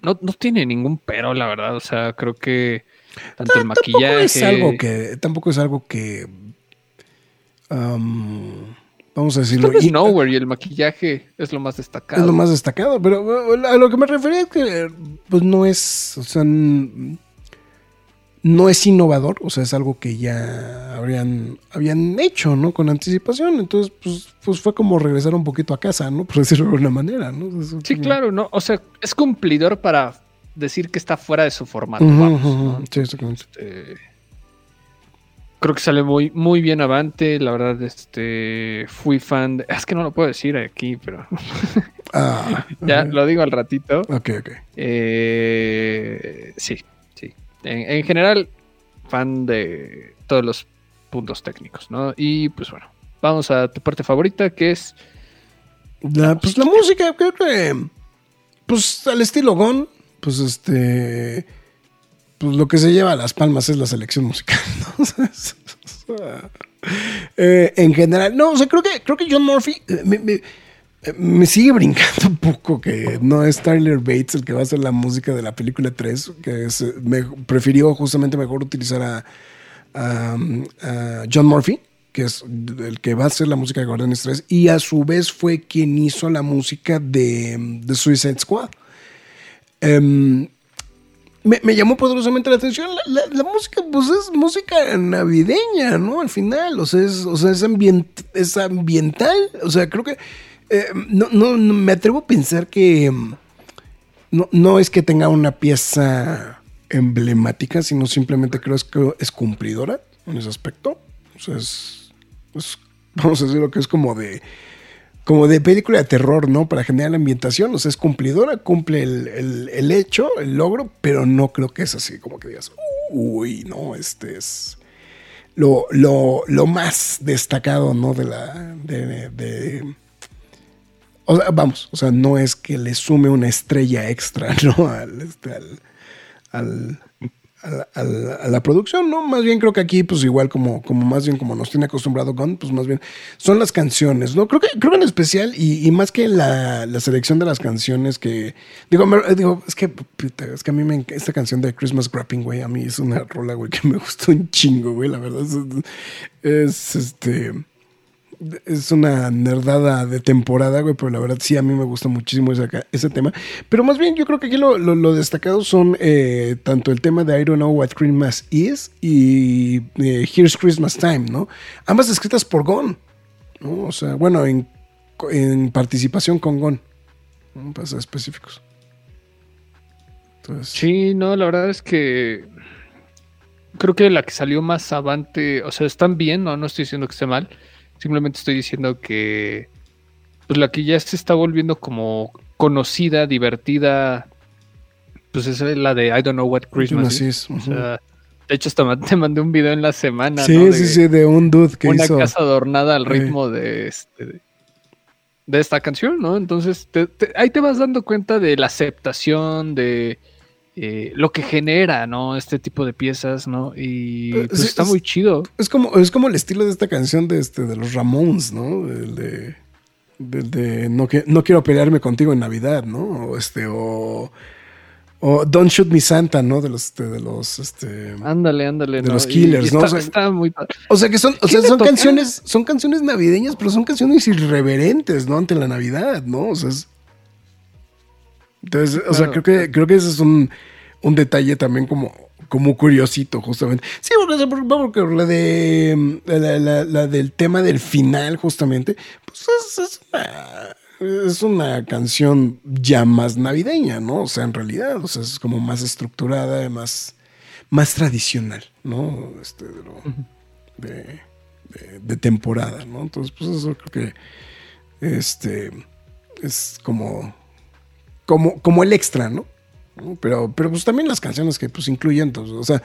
No, no tiene ningún pero, la verdad. O sea, creo que tanto el Tampoco maquillaje. es algo que. Tampoco es algo que. am, vamos a decirlo. Y- Nowhere y el maquillaje es lo más destacado. Es lo más destacado, pero uh, a lo que me refería es que pues no es, o sea, no es innovador, o sea, es algo que ya habrían, habían hecho, ¿no? Con anticipación, entonces, pues, pues fue como regresar un poquito a casa, ¿no? Por decirlo de alguna manera, ¿no? Es Sí, como- claro, ¿no? O sea, es cumplidor para decir que está fuera de su formato. Vamos. Sí, exactamente. Este, creo que sale muy, muy bien avante. La verdad, este fui fan. de- es que no lo puedo decir aquí, pero Ah, ya lo digo al ratito. Ok, ok. Eh, sí. En, en general, fan de todos los puntos técnicos, ¿no? Y pues bueno, vamos a tu parte favorita, que es La, pues la música, creo que, pues al estilo Gon, pues este, pues lo que se lleva a las palmas es la selección musical, ¿no? Eh, en general, no, o sea, creo que, creo que John Murphy eh, me, me- me sigue brincando un poco que no es Tyler Bates el que va a hacer la música de la película 3, que eh, prefirió justamente mejor utilizar a, a, John Murphy, que es el que va a hacer la música de Guardianes 3, y a su vez fue quien hizo la música de, de Suicide Squad. Em, me, llamó poderosamente la atención. La, música, pues es música navideña, ¿no? Al final, o sea, es ambiental. O sea, creo que eh, no, no- me atrevo a pensar que em, no, no es que tenga una pieza emblemática, sino simplemente creo que es cumplidora en ese aspecto. O sea, es, vamos a decir lo que es como de como de película de terror, ¿no? Para generar la ambientación, o sea, es cumplidora, cumple el, el- hecho, el logro, pero no creo que es así como que digas, uy, no, este es lo, lo, lo más destacado, ¿no? De la, de- vamos, o sea, no es que le sume una estrella extra, ¿no? Al, este, al, al- al- a la producción, ¿no? Más bien creo que aquí, pues igual como, como más bien como nos tiene acostumbrado Gun, pues más bien son las canciones, ¿no? Creo que, creo que en especial, y, más que la, la selección de las canciones que, digo, digo, es que, es que a mí me, esta canción de Christmas Grapping, güey, a mí es una rola, güey, que me gustó un chingo, güey, la verdad, es, este... Es una nerdada de temporada, güey, pero la verdad sí, a mí me gusta muchísimo ese, ese tema. Pero más bien yo creo que aquí lo, lo- lo destacado son eh, tanto el tema de I Don't Know What Christmas Is y eh, Here's Christmas Time, ¿no? Ambas escritas por Gon, ¿no? O sea, bueno, en, en participación con Gon, ¿no? para ser específicos. Entonces, Sí, no, la verdad es que creo que la que salió más avante, o sea, están bien, no, no estoy diciendo que esté mal, simplemente estoy diciendo que pues la que ya se está volviendo como conocida, divertida, pues es la de I don't know what Christmas is. O sea, de hecho hasta te mandé un video en la semana, sí, ¿no? De sí, sí, de un dude que una hizo. casa adornada al Sí. ritmo de este de- de esta canción, ¿no? Entonces te- te- ahí te vas dando cuenta de la aceptación, de eh, lo que genera, ¿no? Este tipo de piezas, ¿no? Y Eh, pues sí, está es- muy chido. Es como, es como el estilo de esta canción de, este, de los Ramones, ¿no? El de, del de no, que, no quiero pelearme contigo en Navidad, ¿no? O este, o, O Don't Shoot Me Santa, ¿no? De los, este, de los, este, Ándale, ándale. de ¿no? los Killers, y ¿no? Está, O sea, está muy padre. O sea que son, o ¿Qué sea, son canciones, son canciones navideñas, pero son canciones irreverentes, ¿no? Ante la Navidad, ¿no? O sea, es- entonces, o sea, creo que, creo que ese es un, un detalle también como, como curiosito, justamente. Sí, porque, porque la de la, la- la del tema del final, justamente, pues es, es una, es una canción ya más navideña, ¿no? O sea, en realidad, o sea, es como más estructurada, más, más tradicional, ¿no? Este, de, lo- de, de- de temporada, ¿no? Entonces, pues eso creo que este es como, como, como el extra, ¿no? Pero, pero pues también las canciones que pues incluyen, pues, o sea,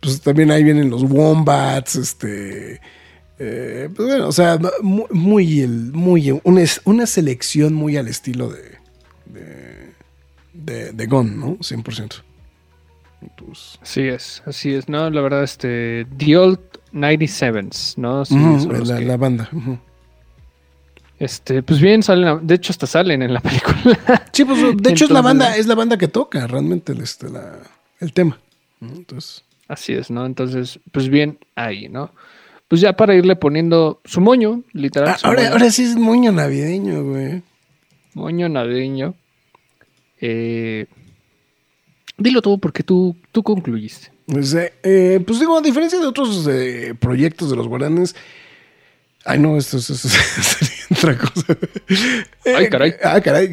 pues también ahí vienen los Wombats, este, eh, pues bueno, o sea, muy, muy, el- muy una, una selección muy al estilo de, de, de, de Gone, ¿no? 100%. Entonces, Así es, así es, ¿no? La verdad, este. The Old 97s, ¿no? Sí, son los la, que- la banda. ujú. Este, pues bien, salen, de hecho, hasta salen en la película. Sí, pues de hecho es la banda, es la banda que toca realmente el, este, la- el tema. Entonces, Así es, ¿no? Entonces, pues bien, ahí, ¿no? Pues ya para irle poniendo su moño, literal. ah, su ahora, moño, ahora sí es moño navideño, güey. moño navideño. Eh, dilo todo porque tú, tú concluiste. Pues, eh, eh, pues digo, a diferencia de otros eh, proyectos de los guaranes. Ay, no, esto, es- esto sería otra cosa. Ay, Eh, caray. Ah, caray.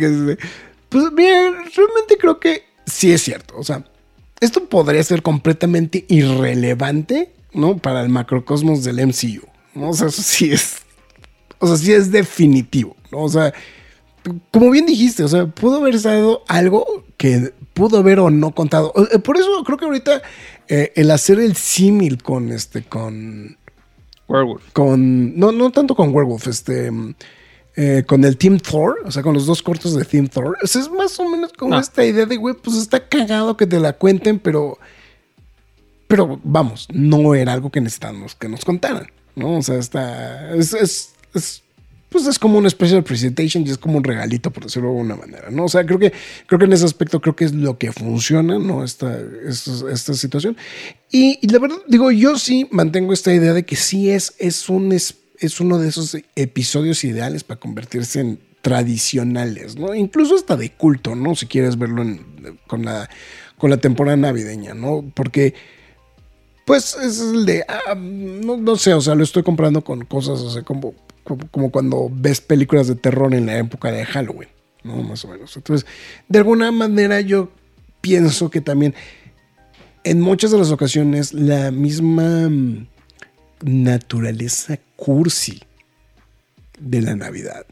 Pues bien, realmente creo que sí es cierto. O sea, esto podría ser completamente irrelevante, ¿no? Para el macrocosmos del MCU. ¿no? O sea, eso sí es. O sea, sí es definitivo, ¿no? O sea, como bien dijiste, o sea, pudo haber dado algo que pudo haber o no contado. Eh, Por eso creo que ahorita eh, el hacer el símil con este, con, Werewolf. con, no, no tanto con Werewolf, este, mm, eh, con el Team Thor, o sea, con los dos cortos de Team Thor, o sea, es más o menos como Ah. esta idea de, güey, pues está cagado que te la cuenten, pero, pero vamos, no era algo que necesitábamos que nos contaran, ¿no? O sea, está, es, es, es, pues es como una special presentation y es como un regalito, por decirlo de alguna manera, ¿no? O sea, creo que, creo que en ese aspecto creo que es lo que funciona, ¿no? Esta, esta, situación. Y, la verdad, digo, yo sí mantengo esta idea de que sí es, es un, es, es uno de esos episodios ideales para convertirse en tradicionales, ¿no? Incluso hasta de culto, ¿no? Si quieres verlo con, la, con la temporada navideña, ¿no? Porque, pues, es el de, ah, no, no sé, o sea, lo estoy comprando con cosas, o sea, como, como, cuando ves películas de terror en la época de Halloween, ¿no? Más o menos. Entonces, de alguna manera yo pienso que también en muchas de las ocasiones la misma mm, naturaleza cursi de la Navidad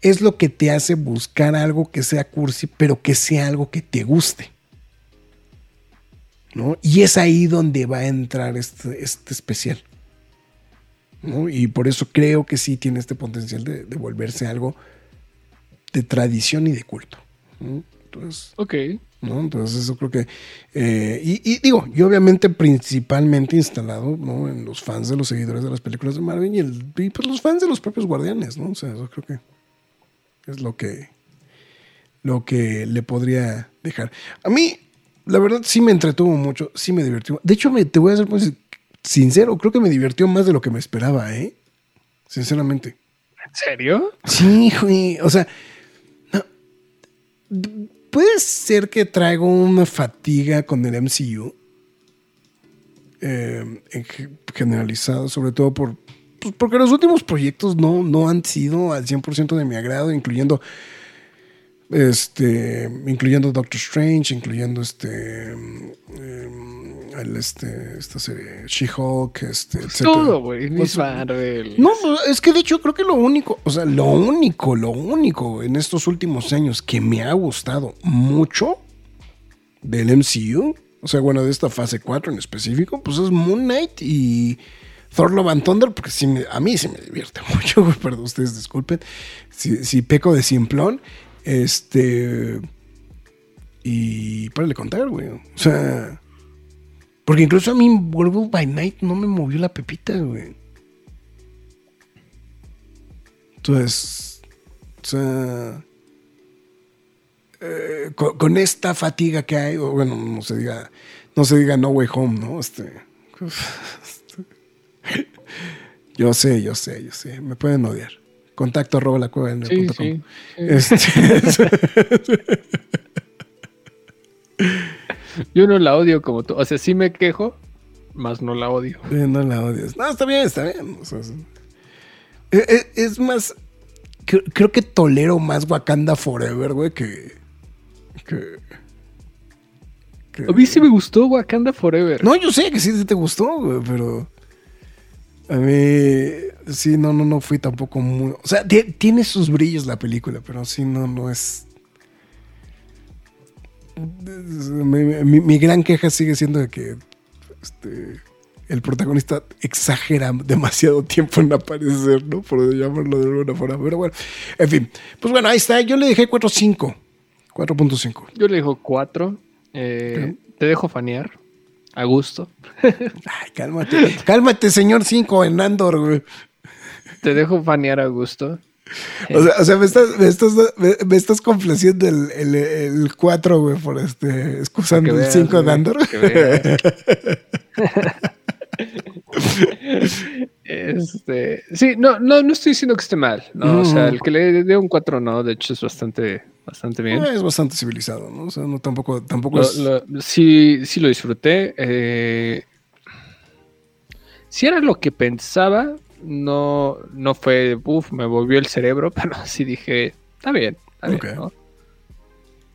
es lo que te hace buscar algo que sea cursi, pero que sea algo que te guste. ¿no? Y es ahí donde va a entrar este, este especial. ¿No? Y por eso creo que sí tiene este potencial de, de volverse algo de tradición y de culto. ¿no? Entonces, Ok. ¿no? Entonces eso creo que... eh, y, y digo, y obviamente principalmente instalado ¿no? en los fans de los seguidores de las películas de Marvel y, el, y pues los fans de los propios guardianes, ¿no? O sea, eso creo que es lo que, lo que le podría dejar. A mí, la verdad, sí me entretuvo mucho, sí me divirtió. De hecho, me, te voy a ser pues, sincero, creo que me divirtió más de lo que me esperaba, ¿eh? Sinceramente. ¿En serio? Sí, güey. O sea, no. puede ser que traigo una fatiga con el MCU. eh, en ge- generalizado, sobre todo por. pues, porque los últimos proyectos no, no han sido al 100% de mi agrado, incluyendo. Este, incluyendo Doctor Strange, incluyendo este, em, el, este, esta serie She-Hulk, este, etcétera. Todo, güey. Pues, Marvel. no, no, es que de hecho creo que lo único, o sea, lo único, lo único en estos últimos años que me ha gustado mucho del MCU, o sea, bueno, de esta fase 4 en específico, pues es Moon Knight y Thor Love and Thunder, porque sí me- a mí sí me divierte mucho, güey, perdón, ustedes disculpen, si, si peco de simplón, este... Y para contar, güey. O sea... Porque incluso a mí Werewolf by Night no me movió la pepita, güey. Entonces, o sea, eh, con, con esta fatiga que hay, bueno, no se diga, no se diga no way home, ¿no? Este, yo sé, yo sé, yo sé, me pueden odiar. Contacto arroba la cueva en el Sí, punto com. sí. Este, Yo no la odio como tú. O sea, sí me quejo, más no la odio. No la odias. No, está bien, está bien. O sea, es, eh, eh, es más. Creo, creo que tolero más Wakanda Forever, güey, que. que- A mí sí me gustó Wakanda Forever. No, yo sé que sí te gustó, güey, pero. A mí. Sí, no, no, no fui tampoco muy. O sea, ti- tiene sus brillos la película, pero sí, no, no es. Mi, mi- mi gran queja sigue siendo de que este, el protagonista exagera demasiado tiempo en aparecer, ¿no? Por llamarlo de alguna forma. Pero bueno, en fin. Pues bueno, ahí está. Yo le dejé 4.5. 4.5. Yo le dejo cuatro. Eh, Te dejo fanear. A gusto. Ay, cálmate. cálmate, señor 5 en Andor, güey. Te dejo fanear a gusto. O sea, o sea, me estás, me estás, me, estás complaciendo el, el, el 4, güey, por este, excusando el veas, 5 de Andor. Este, sí, no, no, no estoy diciendo que esté mal. No, o sea, Ujú. el que le dé un 4 no, de hecho es bastante, bastante bien. Es bastante civilizado, ¿no? O sea, no tampoco, tampoco Lo- es. lo- sí, sí lo disfruté. eh, si era lo que pensaba, no, no fue, uff, me volvió el cerebro, pero sí dije, está bien, está bien, Ok. ¿no?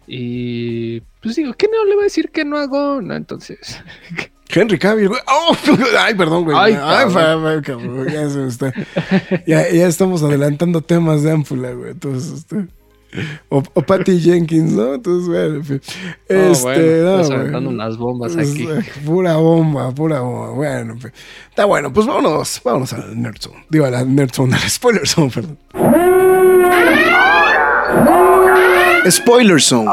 Y pues digo, ¿qué no le voy a decir que no hago? No, entonces, Henry Cavill, güey. ¡Oh! Ay, perdón, güey. Ay, Ay, cabrón. fa- fa- cabrón, ya se me está. Ya, ya estamos adelantando temas de Ámpula, güey. Entonces, este. O, o Patty Jenkins, ¿no? Entonces, bueno, en fin. Oh, Este, bueno, no, estás güey. unas bombas aquí. eh, Pura bomba, pura bomba. Bueno, en fin. Está bueno, pues vámonos, vámonos al Nerd Zone. Digo, a la Nerd Zone, al Spoiler Zone, perdón. Spoiler Zone.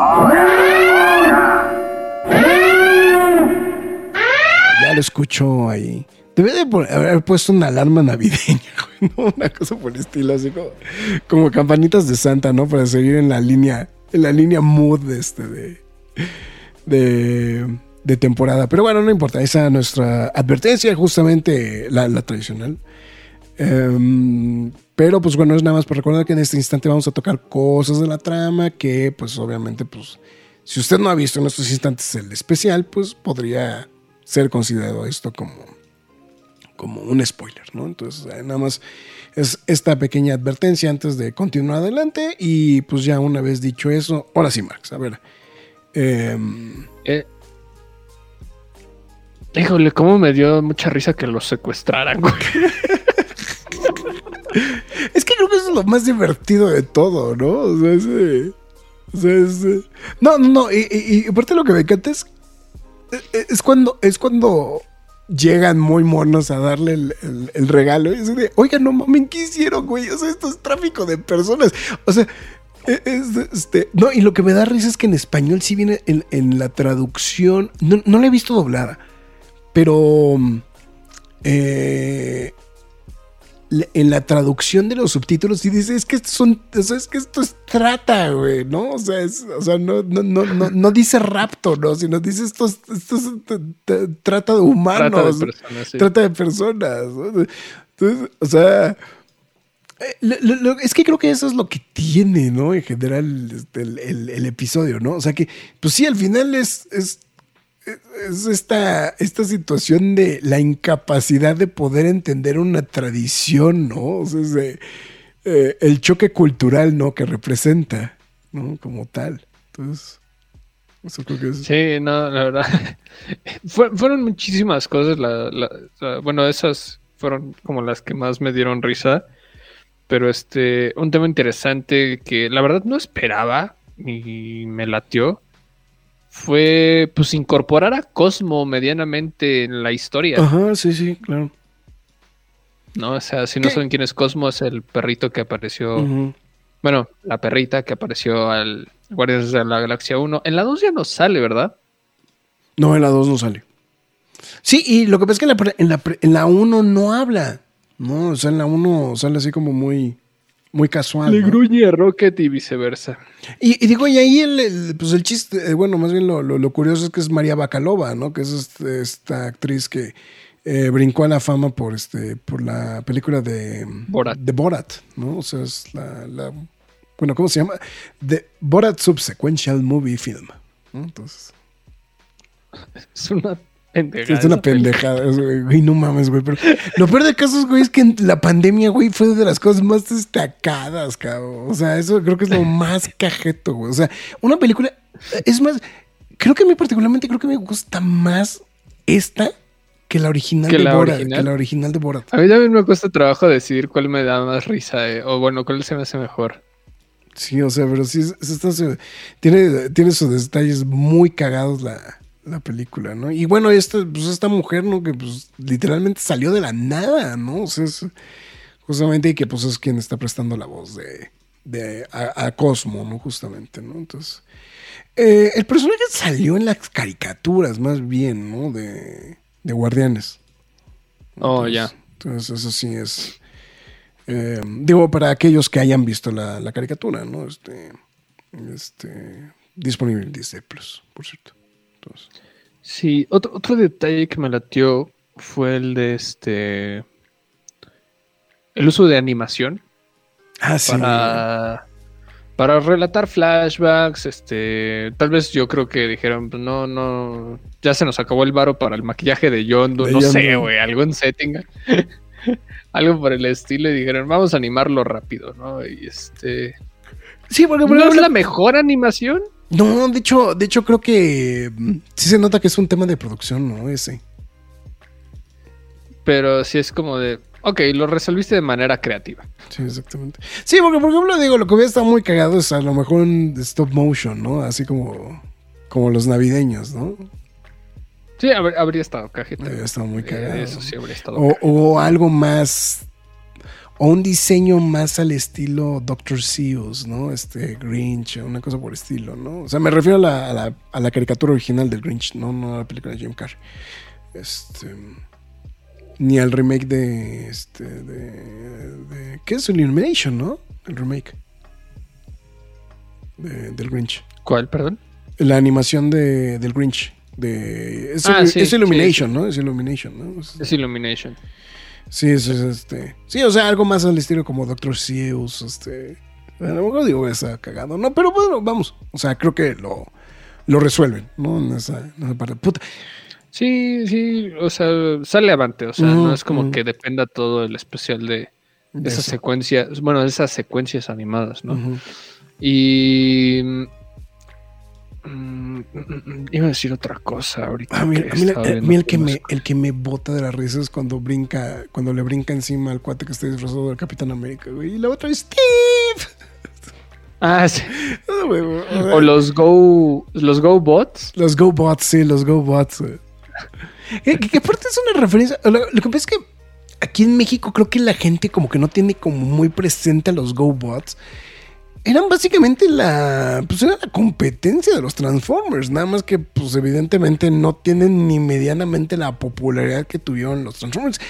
Lo escucho ahí. Debe de haber puesto una alarma navideña, güey. Una cosa por el estilo, así como, campanitas de Santa, ¿no? Para seguir en la línea, en la línea mood de este de, de, temporada. Pero bueno, no importa. Esa es nuestra advertencia, justamente la, la tradicional. Em, pero pues bueno, es nada más para recordar que en este instante vamos a tocar cosas de la trama que pues obviamente pues si usted no ha visto en estos instantes el especial, pues podría ser considerado esto como, como un spoiler, ¿no? Entonces eh, nada más es esta pequeña advertencia antes de continuar adelante y pues ya una vez dicho eso, ahora sí Max, a ver. em, Eh, híjole, cómo me dio mucha risa que los secuestraran, güey. Es que creo que eso es lo más divertido de todo, ¿no? O sea, ese- o sea, no, no. Y, y- y aparte lo que me encanta es, es, es cuando, es cuando llegan muy monos a darle el, el- regalo. Y de, oiga, no mamen, ¿qué hicieron, güey? O sea, esto es tráfico de personas. O sea, e- es, este, no, y lo que me da risa es que en español sí viene en, en la traducción. No, no la he visto doblada, pero eh, en la traducción de los subtítulos sí dice es que son es que esto es trata güey no o sea es- o sea no no, no, no, no dice rapto no sino dice esto es, esto es trata de humanos Trata de personas, sí. trata de personas entonces o sea eh, lo- lo- lo- es que creo que eso es lo que tiene, ¿no? En general, este, el, el- el episodio, ¿no? O sea que, pues sí, al final es, es, es esta, esta situación de la incapacidad de poder entender una tradición, ¿no? O sea, es eh, el choque cultural, ¿no? Que representa, ¿no? Como tal. Entonces, eso creo que es... Sí, no, la verdad. Fue- fueron muchísimas cosas. bueno, esas fueron como las que más me dieron risa. Pero este, un tema interesante que la verdad no esperaba y me latió fue pues incorporar a Cosmo medianamente en la historia. Ajá, sí, sí, claro. ¿No? O sea, si no ¿Qué? saben quién es Cosmo, es el perrito que apareció. Bueno, la perrita que apareció al Guardianes de la Galaxia 1. En la 2 ya no sale, ¿verdad? No, en la 2 no sale. Sí, y lo que pasa es que en la, en la, en la 1 no habla. No, o sea, en la 1 sale así como muy. Muy casual. Le ¿no? gruñe a Rocket y viceversa. Y, y digo, y ahí el, el- pues el chiste, eh, bueno, más bien lo, lo- lo curioso es que es María Bacalova, ¿no? Que es este- esta actriz que eh, brincó a la fama por este, por la película de Borat. de Borat, ¿no? O sea, es la, la- bueno, ¿cómo se llama? The Borat Subsequential Movie Film. ¿no? Entonces, Es una pendejada. es una pendejada, güey, no mames, güey. Pero lo peor de casos, güey, es que la pandemia, güey, fue de las cosas más destacadas, cabrón. O sea, eso creo que es lo más cajeto, güey. O sea, una película, es más, creo que a mí particularmente creo que me gusta más esta que la original ¿Que de la Borat. original? Que la original de Borat. A mí también me cuesta trabajo decidir cuál me da más risa, eh, o bueno, cuál se me hace mejor. Sí, o sea, pero sí, es- es- está tiene, tiene sus detalles muy cagados la, la película, ¿no? Y bueno, esta, pues esta mujer, ¿no? Que pues literalmente salió de la nada, ¿no? O sea, es justamente y que pues es quien está prestando la voz de, de a, a Cosmo, ¿no? Justamente, ¿no? Entonces, eh, el personaje salió en las caricaturas, más bien, ¿no? De, de Guardianes. Oh, ya. Entonces, eso sí es. eh, digo, para aquellos que hayan visto la, la caricatura, ¿no? Este, este, disponible en Disney Plus, por cierto. Entonces, Sí, otro, otro detalle que me latió fue el de este. El uso de animación ah, sí. para, para relatar flashbacks. Este, tal vez yo creo que dijeron, pues, no, no, ya se nos acabó el varo para el maquillaje de Yondu. De no sé, güey, algún setting. Algo por el estilo y dijeron, vamos a animarlo rápido, ¿no? Y este. Sí, porque por ¿No es la mejor animación? No, de hecho, de hecho, creo que mm, sí se nota que es un tema de producción, ¿no? Ese. Pero sí es como de, ok, lo resolviste de manera creativa. Sí, exactamente. Sí, porque por ejemplo, digo, lo que hubiera estado muy cagado es a lo mejor un stop motion, ¿no? Así como, como los navideños, ¿no? Sí, habr- habría estado cajeta. Habría estado muy Eh, cagado. Eso sí habría estado. O, o algo más. O un diseño más al estilo Dr. Seuss, ¿no? Este Grinch, una cosa por estilo, ¿no? O sea, me refiero a la, a la, a la caricatura original del Grinch, no, no a la película de Jim Carrey. Este. Ni al remake de. Este. De, de- ¿Qué es? Illumination, ¿no? El remake. de- del Grinch. ¿Cuál, perdón? La animación de, del Grinch. De, es, Ah, sí, es sí, Illumination, ¿no? Es Illumination, ¿no? Es- Es Illumination. Sí, es, es, este. Sí, o sea, algo más al estilo como Dr. Seuss, este. A lo mejor digo, está cagado. No, pero bueno, vamos. O sea, creo que lo, lo resuelven, ¿no? En esa, en esa parte. Puta. Sí, sí, o sea, sale avante. O sea, no es como que dependa todo el especial de, de esas eso. secuencias, bueno, de esas secuencias animadas, ¿no? Y. mm, iba a decir otra cosa ahorita. A mí, que a mí la- a mí el, que me, el que me bota de la risa es cuando brinca, cuando le brinca encima al cuate que está disfrazado del Capitán América, güey. Y la otra es Steve. Ah, sí. Ah, güey, güey, o los Go. Los Go Bots. Los GoBots, sí, los GoBots. güey. Que, que- aparte es una referencia. Lo, lo que pasa es que aquí en México creo que la gente como que no tiene como muy presente a los GoBots. Eran básicamente la. Pues era la competencia de los Transformers. Nada más que, pues, evidentemente no tienen ni medianamente la popularidad que tuvieron los Transformers.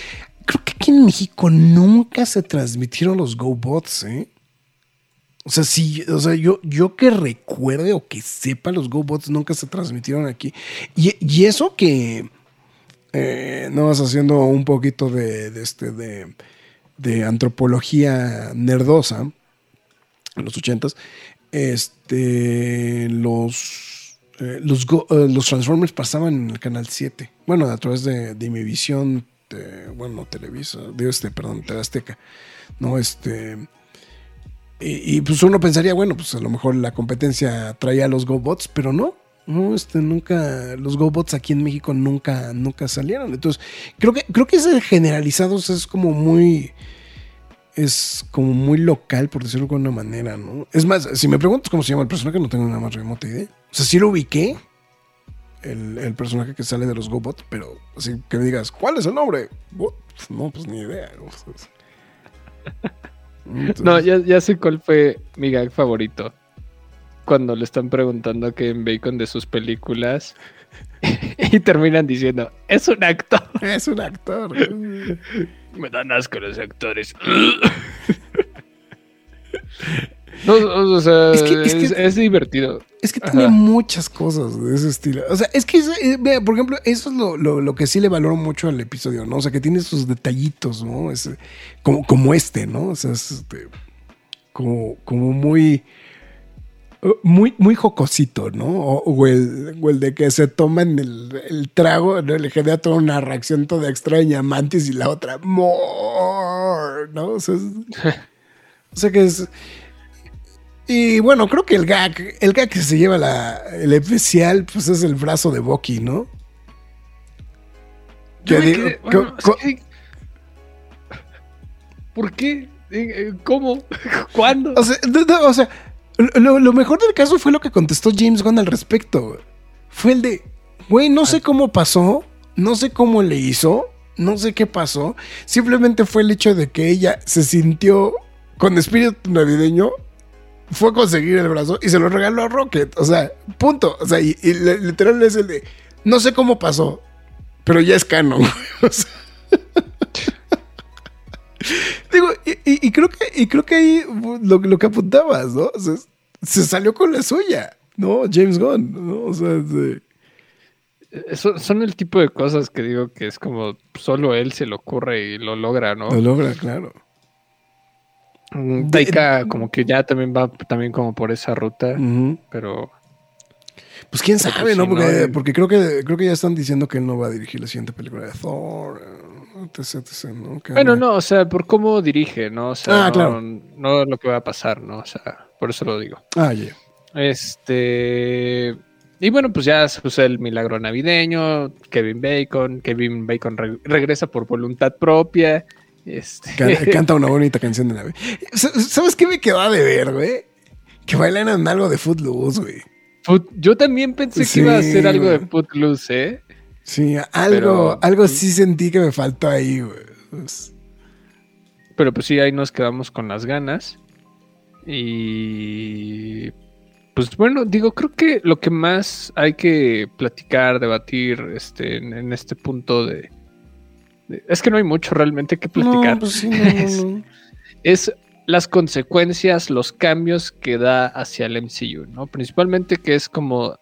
Creo que aquí en México nunca se transmitieron los GoBots, ¿eh? O sea, sí, o sea, yo, yo que recuerde o que sepa, los GoBots nunca se transmitieron aquí. Y, y eso que eh, no vas haciendo un poquito de, de este de, de antropología nerdosa en los ochentas. Este los eh, eh, los Transformers pasaban en el canal 7. Bueno, a través de, de mi visión, bueno, Televisa, de este, perdón, Azteca. No, este. Y, y, pues uno pensaría, bueno, pues a lo mejor la competencia traía a los GoBots, pero no. No, este, nunca, los GoBots aquí en México nunca, nunca salieron. Entonces, creo que, creo que ese generalizados es como muy, es como muy local, por decirlo de alguna manera, ¿no? Es más, si me preguntas cómo se llama el personaje, no tengo nada más remota idea. O sea, sí lo ubiqué, el, el personaje que sale de los GoBots, pero así que me digas, ¿cuál es el nombre? What? No, pues ni idea. Entonces- No, ya, ya sé cuál fue mi gag favorito. Cuando le están preguntando a Kevin Bacon de sus películas y terminan diciendo, es un actor. Es un actor. Me dan asco los actores. No, o sea, Es es, que- es que- es divertido. Es que Ajá. tiene muchas cosas de ese estilo. O sea, es que, es- eh, vea, por ejemplo, eso es lo, lo- lo que sí le valoro mucho al episodio, ¿no? O sea, que tiene sus detallitos, ¿no? Es, como, como este, ¿no? O sea, es este, como, como muy, muy, muy jocosito, ¿no? O, o el, o el de que se toman el, el trago, ¿no? Le genera toda una reacción toda extraña, Mantis y la otra, more, ¿no? O sea, es- o sea que es... Y bueno, creo que el gag, el gag que se lleva la, el especial, pues es el brazo de Bucky, ¿no? Yo me digo, quedé- bueno, ¿Por qué? Eh, eh, ¿Cómo? ¿Cuándo? O sea, no, no, o sea, lo, mejor del caso fue lo que contestó James Gunn al respecto. Fue el de, güey, no sé cómo pasó, no sé cómo le hizo, no sé qué pasó. Simplemente fue el hecho de que ella se sintió con espíritu navideño, fue a conseguir el brazo y se lo regaló a Rocket. O sea, punto. O sea, y, literal es el de, no sé cómo pasó, pero ya es canon. O sea, Digo, y, y- y creo que, y creo que ahí lo, lo que apuntabas, ¿no? O sea, se salió con la suya, ¿no? James Gunn, ¿no? O sea, de- Eh, Son, el tipo de cosas que digo que es como solo él se le ocurre y lo logra, ¿no? lo logra, claro. Mm, Taika como que ya también va también como por esa ruta, pero Pues quién sabe, sí, ¿no? Porque, Eh. porque creo que creo que ya están diciendo que él no va a dirigir la siguiente película de Thor, eh, etc, etc, ¿no? Que bueno, no, o sea, por cómo dirige, ¿no? O sea, Ah, no, claro. no lo que va a pasar, ¿no? O sea, por eso lo digo. Ah, ya. Este. Y bueno, pues ya sucede el milagro navideño. Kevin Bacon. Kevin Bacon re- regresa por voluntad propia. Este. Can- Canta una bonita canción de nave. Sa- ¿Sabes qué me quedó de ver, güey? Que bailan algo de Footloose, güey. Yo también pensé Sí, que iba a ser algo de. Footloose, ¿eh? Sí, algo, Pero- algo sí sentí que me faltó ahí, güey. Pues, Pero pues sí, ahí nos quedamos con las ganas. Y. Pues bueno, digo, creo que lo que más hay que platicar, debatir este, en, en este punto de, de- Es que no hay mucho realmente que platicar. No, pues sí, no, no, no. es las consecuencias, los cambios que da hacia el MCU, ¿no? Principalmente que es como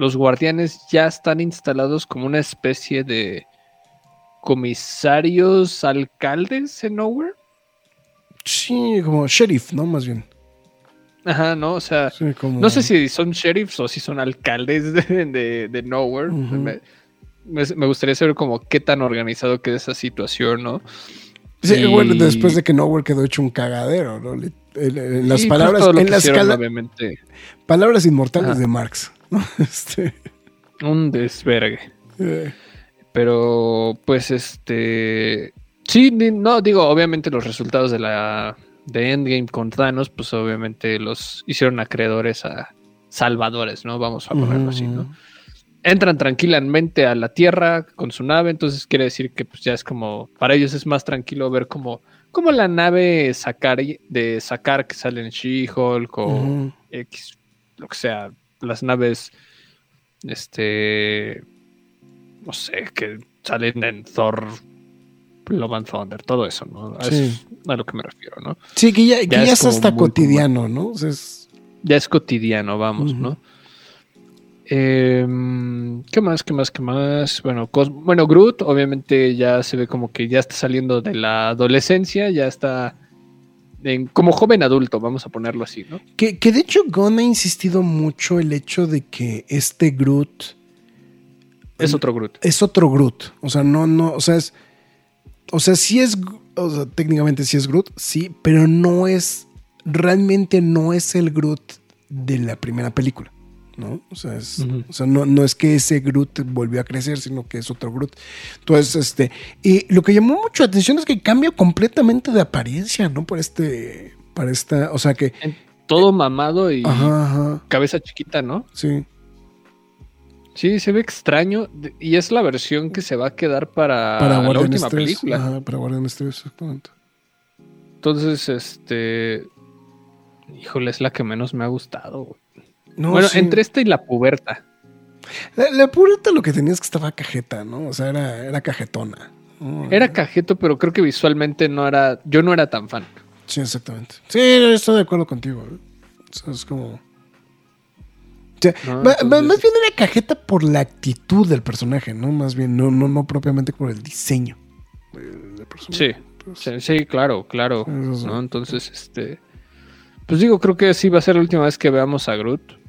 los guardianes ya están instalados como una especie de comisarios, alcaldes en Nowhere. Sí, como sheriff, ¿no? Más bien. Ajá, ¿no? O sea, Sí, como... no sé si son sheriffs o si son alcaldes de, de- de Nowhere. Me, me- me gustaría saber como qué tan organizado queda esa situación, ¿no? Sí, Y- bueno, después de que Nowhere quedó hecho un cagadero, ¿no? Le- en, en las palabras, en las obviamente, palabras inmortales Ajá. de Marx, ¿no? Este, un desvergue. eh, Pero, pues, este. Sí, no, digo, obviamente los resultados de la. de Endgame con Thanos, pues obviamente los hicieron acreedores a salvadores, ¿no? Vamos a ponerlo así, ¿no? Entran tranquilamente a la Tierra con su nave, entonces quiere decir que pues ya es como. Para ellos es más tranquilo ver como. Como la nave sacar de sacar que sale en She-Hulk o. X, lo que sea, las naves, este, no sé, que salen en Thor, Love and Thunder, todo eso, ¿no? Sí. es a lo que me refiero, ¿no? Sí, que ya, que Ya ya es hasta cotidiano, ¿no? O sea, es- Ya es cotidiano, vamos. ¿no? Em, ¿Qué más? ¿Qué más? ¿Qué más? Bueno, bueno, Groot obviamente ya se ve como que ya está saliendo de la adolescencia, ya está en- como joven adulto, vamos a ponerlo así, ¿no? que, que de hecho Gon ha insistido mucho el hecho de que este Groot Es otro Groot. es otro Groot. O sea, no, no, o sea, es. O sea, sí es. O sea, técnicamente sí es Groot, sí, pero no es. Realmente no es el Groot de la primera película. ¿No? O sea, es- o sea no, no es que ese Groot volvió a crecer, sino que es otro Groot. Entonces, este. Y lo que llamó mucho la atención es que cambia completamente de apariencia, ¿no? Por este. Para esta. O sea que. Todo mamado y Ajá, ajá. cabeza chiquita, ¿no? Sí. Sí, se ve extraño y es la versión que se va a quedar para, Para la última 3. película. Ajá, para Guardianes 3, exactamente. Entonces, este, híjole, es la que menos me ha gustado. güey. No, bueno, sí. entre esta y la puberta. La, la pureta lo que tenías que estaba cajeta, ¿no? O sea, era, era cajetona. Era cajeto, pero creo que visualmente no era, yo no era tan fan. Sí, exactamente. Sí, estoy de acuerdo contigo. ¿eh? O sea, es como. O sea, No, ma- ma- entonces- Más bien era cajeta por la actitud del personaje, ¿no? Más bien, no, no, no propiamente por el diseño del personaje. Sí, Pues, sí, sí, claro, claro. Sí. ¿no? Entonces, este. Pues digo, creo que sí va a ser la última vez que veamos a Groot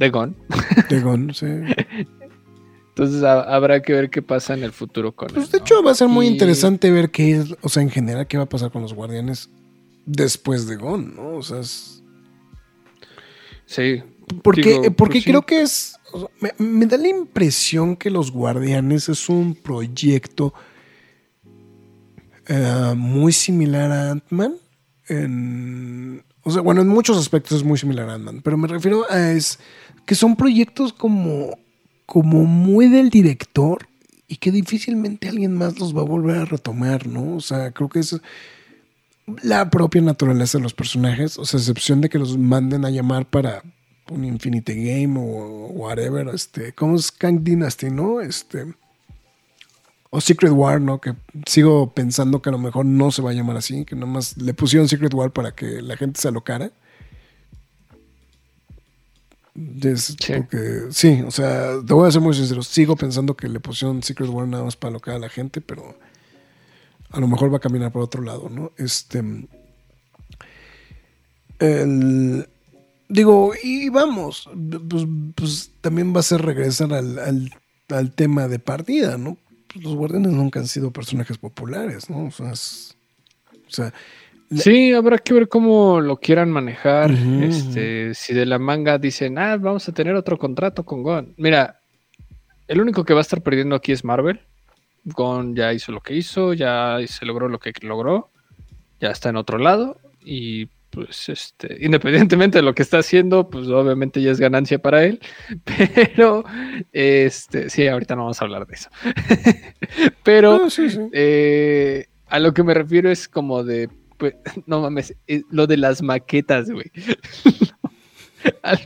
de Gon. de Gon, sí. Entonces ha- habrá que ver qué pasa en el futuro con Pues él, de ¿no? hecho va a ser muy Y- interesante ver qué es, o sea, en general, qué va a pasar con los guardianes después de Gon, ¿no? O sea, es- Sí. Porque, Digo, eh, porque pues sí. creo que es. o sea, me, me da la impresión que Los Guardianes es un proyecto eh, muy similar a Ant-Man. en- O sea, bueno, en muchos aspectos es muy similar a Ant-Man. Pero me refiero a es que son proyectos como, como muy del director y que difícilmente alguien más los va a volver a retomar, ¿no? O sea, creo que es la propia naturaleza de los personajes, o sea, excepción de que los manden a llamar para un Infinity Game o whatever, este, ¿cómo es Kang Dynasty, no? Este, o Secret War, ¿no? Que sigo pensando que a lo mejor no se va a llamar así, que nomás le pusieron Secret War para que la gente se alocara. Es Sí. porque, sí, o sea, te voy a ser muy sincero, sigo pensando que le pusieron Secret War nada más para alocar a la gente, pero a lo mejor va a caminar por otro lado, ¿no? Este. El, digo, y vamos, pues, pues también va a ser regresar al, al- al tema de partida, ¿no? Pues los guardianes nunca han sido personajes populares, ¿no? O sea, es- o sea, La- Sí, habrá que ver cómo lo quieran manejar. Este, si de la manga dicen, ah, vamos a tener otro contrato con Gon. Mira, el único que va a estar perdiendo aquí es Marvel. Gon ya hizo lo que hizo, ya se logró lo que logró, ya está en otro lado y pues este, independientemente de lo que está haciendo, pues obviamente ya es ganancia para él, pero este, sí, ahorita no vamos a hablar de eso. pero sí, sí. eh, a lo que me refiero es como de, pues, no mames, eh, lo de las maquetas, güey. Al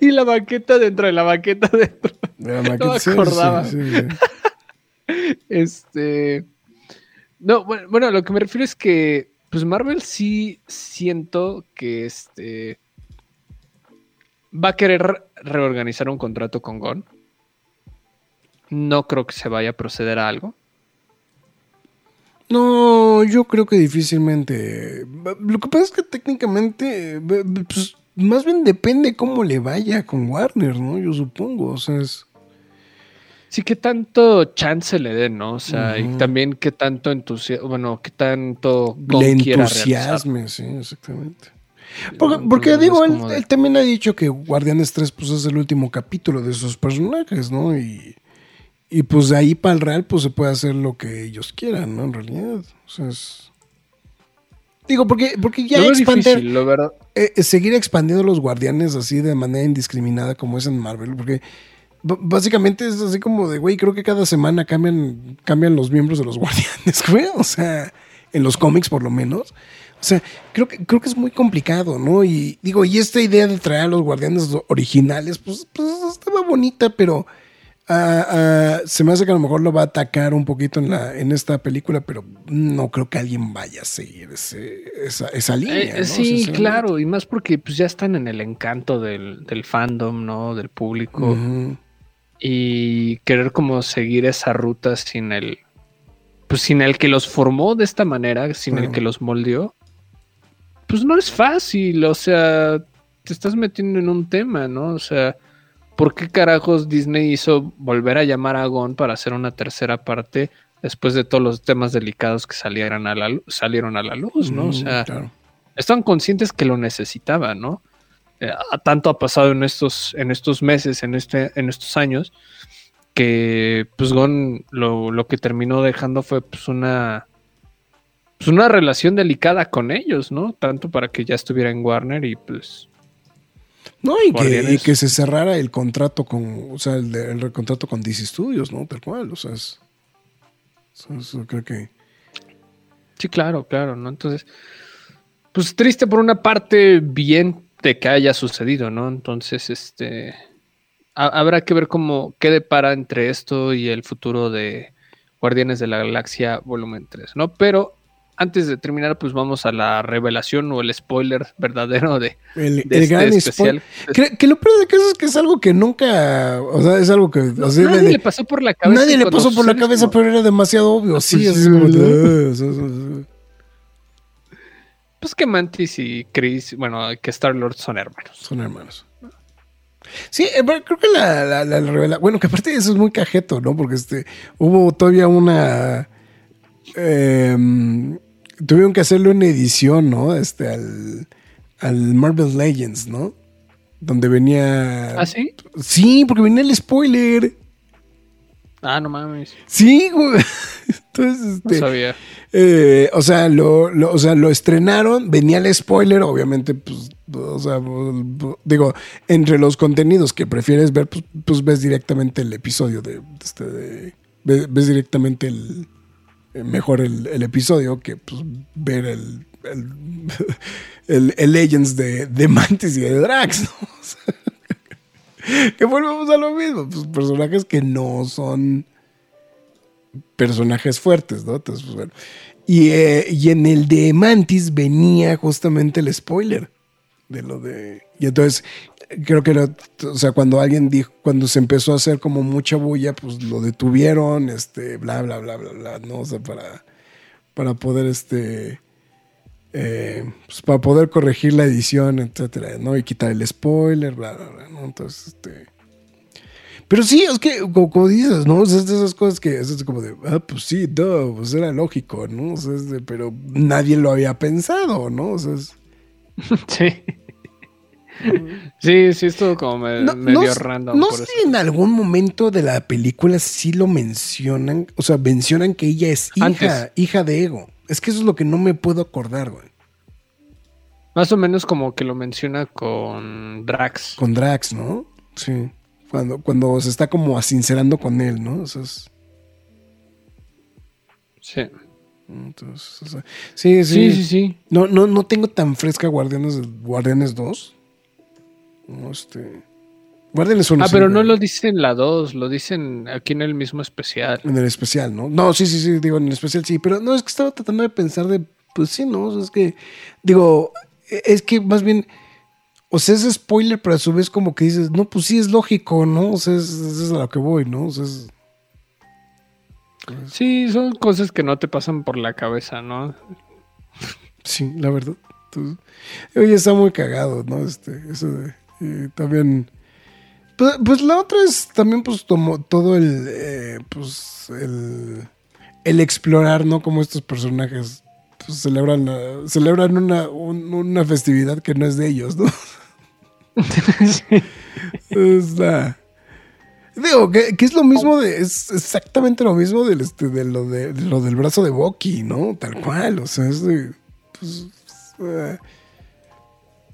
y la maqueta dentro de la maqueta dentro. La me maqueta, sí, sí, acordaba. sí. Este. No, bueno, bueno, lo que me refiero es que, pues Marvel sí siento que este. Va a querer reorganizar un contrato con Gon. No creo que se vaya a proceder a algo. No, yo creo que difícilmente. Lo que pasa es que técnicamente, pues, más bien depende cómo le vaya con Warner, ¿no? Yo supongo, o sea, es... Sí, qué tanto chance le den, ¿no? O sea, y también qué tanto entusiasmo, bueno, qué tanto le entusiasme, sí, exactamente. Porque, digo, él, como de- él también ha dicho que Guardianes 3 pues, es el último capítulo de esos personajes, ¿no? Y, y pues de ahí para el real pues se puede hacer lo que ellos quieran, ¿no? En realidad. O sea, es... Digo, porque, porque ya Lo expander, difícil, lo verdad. eh, eh, seguir expandiendo los guardianes así de manera indiscriminada como es en Marvel, porque básicamente es así como de, güey, creo que cada semana cambian, cambian los miembros de los guardianes, güey, o sea, en los cómics por lo menos. O sea, creo que, creo que es muy complicado, ¿no? Y digo, y esta idea de traer a los guardianes originales, pues, pues estaba bonita, pero ah, ah, se me hace que a lo mejor lo va a atacar un poquito en, la, en esta película, pero no creo que alguien vaya a seguir ese- esa, esa línea. Eh, ¿no? sí, claro, y más porque pues ya están en el encanto del, del fandom, ¿no? Del público. Ujú. Y querer como seguir esa ruta sin el. Pues sin el que los formó de esta manera, sin el que los moldeó. Pues no es fácil, o sea, te estás metiendo en un tema, ¿no? O sea, ¿por qué carajos Disney hizo volver a llamar a Gon para hacer una tercera parte después de todos los temas delicados que salieran a la, salieron a la luz, ¿no? O Ujú, sea, claro. estaban conscientes que lo necesitaban, ¿no? Eh, tanto ha pasado en estos, en estos meses, en, este, en estos años, que pues Gon lo, lo que terminó dejando fue pues una, pues una relación delicada con ellos, ¿no? Tanto para que ya estuviera en Warner y pues... No, y que, y que se cerrara el contrato con, o sea, el, de- el contrato con DC Studios, ¿no? Tal cual, o sea, es, creo que... Sí, claro, claro, ¿no? Entonces, pues triste por una parte, bien de que haya sucedido, ¿no? Entonces, este, ha- habrá que ver cómo, qué depara entre esto y el futuro de Guardianes de la Galaxia volumen 3, ¿no? Pero antes de terminar, pues vamos a la revelación o el spoiler verdadero de, El, de el este gran especial. spoiler. Que, que lo peor de caso es que es algo que nunca. O sea, es algo que. o sea, nadie de- le pasó por la cabeza. nadie le pasó por la cabeza, como, pero era demasiado obvio. Sí, pues es sí, como Pues que Mantis y Chris, bueno, que Star-Lord son hermanos. Son hermanos. Sí, eh, pero creo que la, la, la revela. Bueno, que aparte de eso es muy cajeto, ¿no? Porque este hubo todavía una. em, tuvieron que hacerle una edición, ¿no? Este al, al Marvel Legends, ¿no? Donde venía. ¿Ah, sí? Sí, porque venía el spoiler. Ah, no mames. Sí, güey. Entonces, No este. sabía. Eh, o, sea, lo, lo- o sea, lo estrenaron, venía el spoiler, obviamente, pues, o sea, digo, entre los contenidos que prefieres ver, pues, pues ves directamente el episodio de, este, de- ves, ves directamente el, eh, mejor el, el episodio que pues, ver el, el, el- el Legends de, de Mantis y de Drax, ¿no? O sea, que volvemos a lo mismo, pues personajes que no son personajes fuertes, ¿no? Entonces, pues bueno. Y, eh, y en el de Mantis venía justamente el spoiler de lo de. Y entonces, creo que, o sea, cuando alguien dijo, cuando se empezó a hacer como mucha bulla, pues lo detuvieron, este, bla, bla, bla, bla, bla, ¿no? O sea, para, para poder, este. eh, pues para poder corregir la edición, etcétera, ¿no? Y quitar el spoiler, bla, bla, bla, ¿no? Entonces, este. Pero sí, es que, como, como dices, ¿no? O sea, es de esas cosas que es como de, ah, pues sí, no, pues era lógico, ¿no? O sea, es de- pero nadie lo había pensado, ¿no? O sea, es- Sí. Sí, sí, estuvo como me- no, medio no- random. no por sé eso. si en algún momento de la película sí lo mencionan, o sea, mencionan que ella es hija, Antes. hija de Ego. Es que eso es lo que no me puedo acordar, güey. Más o menos como que lo menciona con Drax. Con Drax, ¿no? Sí. Cuando, cuando se está como asincerando con él, ¿no? O sea, es- Sí. entonces, o sea, sí, sí. Sí, sí, sí. No, no, no tengo tan fresca Guardianes, Guardianes 2. No, este. Guardianes 1. Ah, pero no lo dicen la 2, lo dicen aquí en el mismo especial. En el especial, ¿no? No, sí, sí, sí, digo, en el especial sí. Pero no, es que estaba tratando de pensar de. Pues sí, ¿no? O sea, es que. Digo, es que más bien. O sea, es spoiler, pero a su vez como que dices, no, pues sí es lógico, ¿no? O sea, es, es a lo que voy, ¿no? O sea, es- Sí, son cosas que no te pasan por la cabeza, ¿no? Sí, la verdad. Entonces, oye, está muy cagado, ¿no? Este, eso de, y también. Pues, pues la otra es también, pues, como todo el. eh, pues, el. El explorar, ¿no? Como estos personajes pues, celebran, la- celebran una, un- una festividad que no es de ellos, ¿no? Es la- Digo, que, que es lo mismo de. Es exactamente lo mismo del, este, de, lo de, de lo del brazo de Bucky, ¿no? Tal cual. O sea, es de. Pues, eh,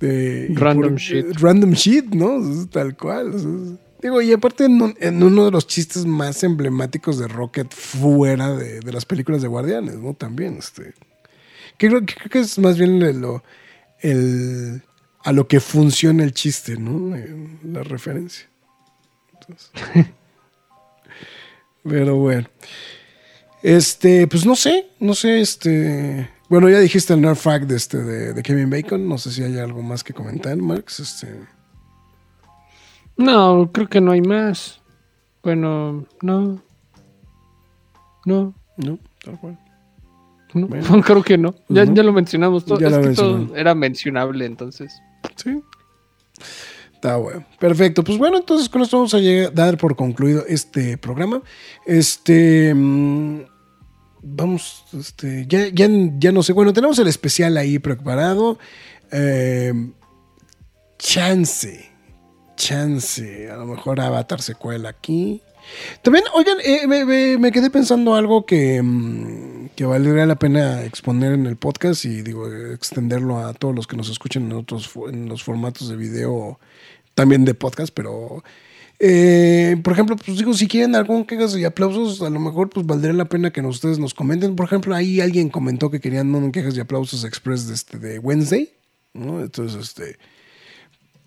de- Random por- shit. Random shit, ¿no? Tal cual. o sea, es- digo, y aparte en, un- en uno de los chistes más emblemáticos de Rocket fuera de, de las películas de Guardianes, ¿no? También, este. Que creo, que creo que es más bien lo, el, a lo que funciona el chiste, ¿no? La referencia. Entonces. Pero bueno. Este, pues no sé, no sé, este. Bueno, ya dijiste el nerd fact de, este, de, de Kevin Bacon. No sé si hay algo más que comentar, Marx. Este. No, creo que no hay más. Bueno, no. No, No, tal cual. No, Bueno. creo que no. Ya, ya lo mencionamos todo. Ya es que todo era mencionable, entonces. Sí. Está bueno. Perfecto. Pues bueno, entonces con esto vamos a llegar- dar por concluido este programa. Este. mm, Vamos, este. Ya, ya, ya no sé. Bueno, tenemos el especial ahí preparado. Eh, chance. Chance. A lo mejor Avatar secuela aquí. También, oigan, eh, me, quedé pensando algo que, mm, que valdría la pena exponer en el podcast y digo, extenderlo a todos los que nos escuchen en otros en los formatos de video, también de podcast, pero eh, por ejemplo, pues digo, si quieren algún quejas y aplausos, a lo mejor pues valdría la pena que ustedes nos comenten. Por ejemplo, ahí alguien comentó que querían un quejas y aplausos express de, este, de Wednesday, ¿no? Entonces, este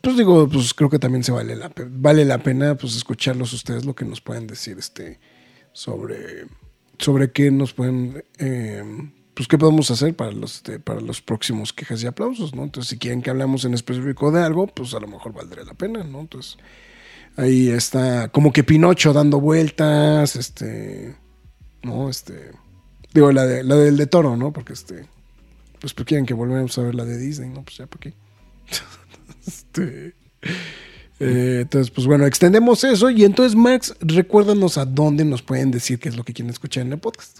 pues digo, pues creo que también se vale la, vale la pena pues escucharlos ustedes lo que nos pueden decir este sobre sobre qué nos pueden eh, pues, ¿qué podemos hacer para los, este, para los próximos quejas y aplausos, ¿no? Entonces, si quieren que hablemos en específico de algo, pues a lo mejor valdría la pena, ¿no? Entonces, ahí está como que Pinocho dando vueltas, este, ¿no? Este, digo, la, de, la del de Toro, ¿no? Porque, este, pues, pues quieren que volvamos a ver la de Disney, ¿no? Pues ya, ¿por qué? este... Eh, entonces, pues bueno, extendemos eso. Y entonces, Max, recuérdanos a dónde nos pueden decir qué es lo que quieren escuchar en el podcast.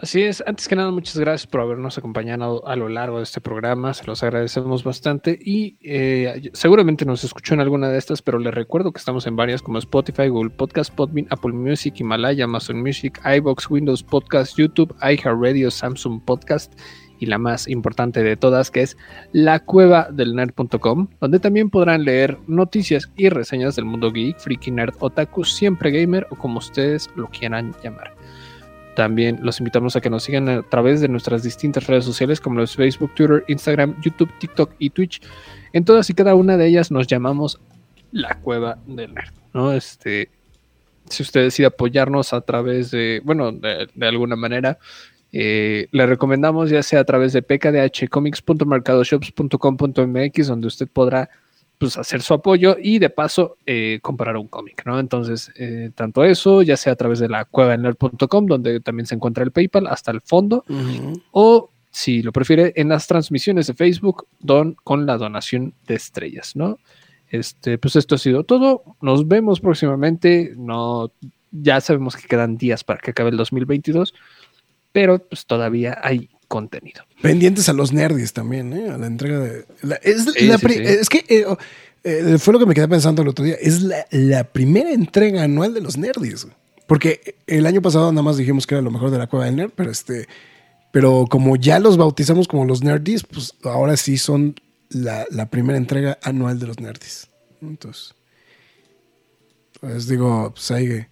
Así es, antes que nada, muchas gracias por habernos acompañado a lo largo de este programa, se los agradecemos bastante y eh, seguramente nos escuchó en alguna de estas, pero les recuerdo que estamos en varias como Spotify, Google Podcast, Podbean, Apple Music, Himalaya, Amazon Music, iBox, Windows Podcast, YouTube, iHeartRadio, Samsung Podcast y la más importante de todas, que es la cueva del nerd.com, donde también podrán leer noticias y reseñas del mundo geek, freaky nerd, otaku, siempre gamer o como ustedes lo quieran llamar. También los invitamos a que nos sigan a través de nuestras distintas redes sociales como los Facebook, Twitter, Instagram, YouTube, TikTok y Twitch. En todas y cada una de ellas nos llamamos la cueva del nerd, ¿no? Este, si usted decide apoyarnos a través de, bueno, de, de alguna manera, eh, le recomendamos ya sea a través de pkdhcomics.mercadoshops.com.mx donde usted podrá pues, hacer su apoyo y de paso eh, comprar un cómic, ¿no? Entonces, eh, tanto eso, ya sea a través de la cueva donde también se encuentra el PayPal hasta el fondo, o si lo prefiere, en las transmisiones de Facebook don, con la donación de estrellas, ¿no? Este, pues esto ha sido todo. Nos vemos próximamente. No, ya sabemos que quedan días para que acabe el 2022 pero pues todavía hay contenido. Pendientes a los nerdis también, ¿eh? A la entrega de... es, que eh, oh, eh, fue lo que me quedé pensando el otro día. Es la, primera entrega anual de los nerdis. Porque el año pasado nada más dijimos que era lo mejor de la cueva del nerd, pero este... Pero como ya los bautizamos como los nerdis, pues ahora sí son la, primera entrega anual de los nerdis. Entonces, pues digo, pues ahí,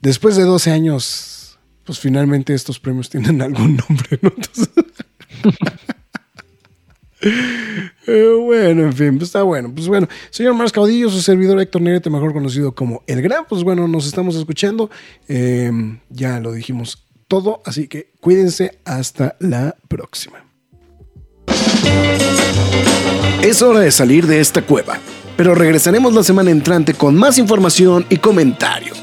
después de 12 años pues finalmente estos premios tienen algún nombre, ¿no? Eh, bueno, en fin, pues está bueno. Pues bueno, señor Mars Caudillo, su servidor Héctor Nerete, mejor conocido como El Gran, pues bueno, nos estamos escuchando. Eh, ya lo dijimos todo, así que cuídense hasta la próxima. Es hora de salir de esta cueva, pero regresaremos la semana entrante con más información y comentarios.